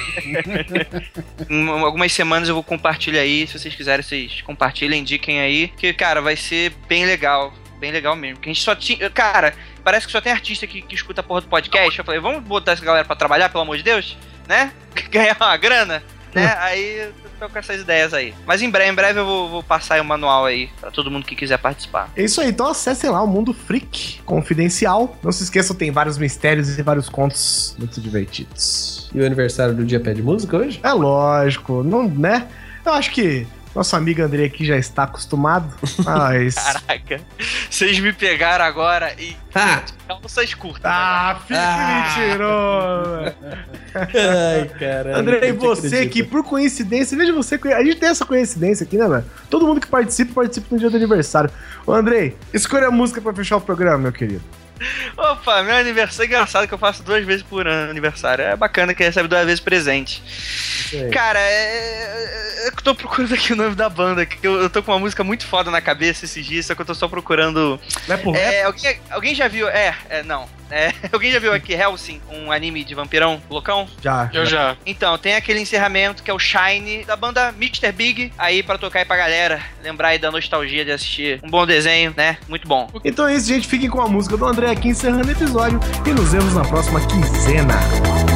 Em algumas semanas eu vou compartilhar aí. Se vocês quiserem, vocês compartilhem, indiquem aí. Que, cara, vai ser bem legal. Bem legal mesmo. Que a gente só tinha. Cara, parece que só tem artista que, que escuta a porra do podcast. Eu falei, vamos botar essa galera pra trabalhar, pelo amor de Deus? Né? [LAUGHS] Ganhar uma grana? né? Aí eu tô com essas ideias aí. Mas em breve, em breve eu vou, vou passar aí o manual aí pra todo mundo que quiser participar. É isso aí, então acessem lá o Mundo Freak Confidencial. Não se esqueçam, tem vários mistérios e vários contos muito divertidos. E o aniversário do dia pede música hoje? É lógico, não, né? Eu acho que nosso amigo André aqui já está acostumado. [LAUGHS] Mas. Caraca, vocês me pegaram agora e. Ah. Calças curtas. Ah, fique Ah. mentiroso! Ai, caralho. André, e você acredito. que, por coincidência, veja você, a gente tem essa coincidência aqui, né, mano? Todo mundo que participa, participa no dia do aniversário. Ô, Andrei, escolha a música pra fechar o programa, meu querido. Opa, meu aniversário é engraçado que eu faço duas vezes por ano aniversário. É bacana que recebe duas vezes presente. Cara, é. Eu tô procurando aqui o nome da banda, que eu, eu tô com uma música muito foda na cabeça esses dias, só que eu tô só procurando. Não é por É, alguém, alguém já viu. É, é, não. É, [LAUGHS] alguém já viu aqui Helsing, um anime de vampirão loucão? Já. Eu já. Então, tem aquele encerramento que é o Shine da banda Mr. Big, aí pra tocar aí pra galera, lembrar aí da nostalgia de assistir um bom desenho, né? Muito bom. Então é isso, gente. Fiquem com a música do André aqui encerrando o episódio e nos vemos na próxima quinzena.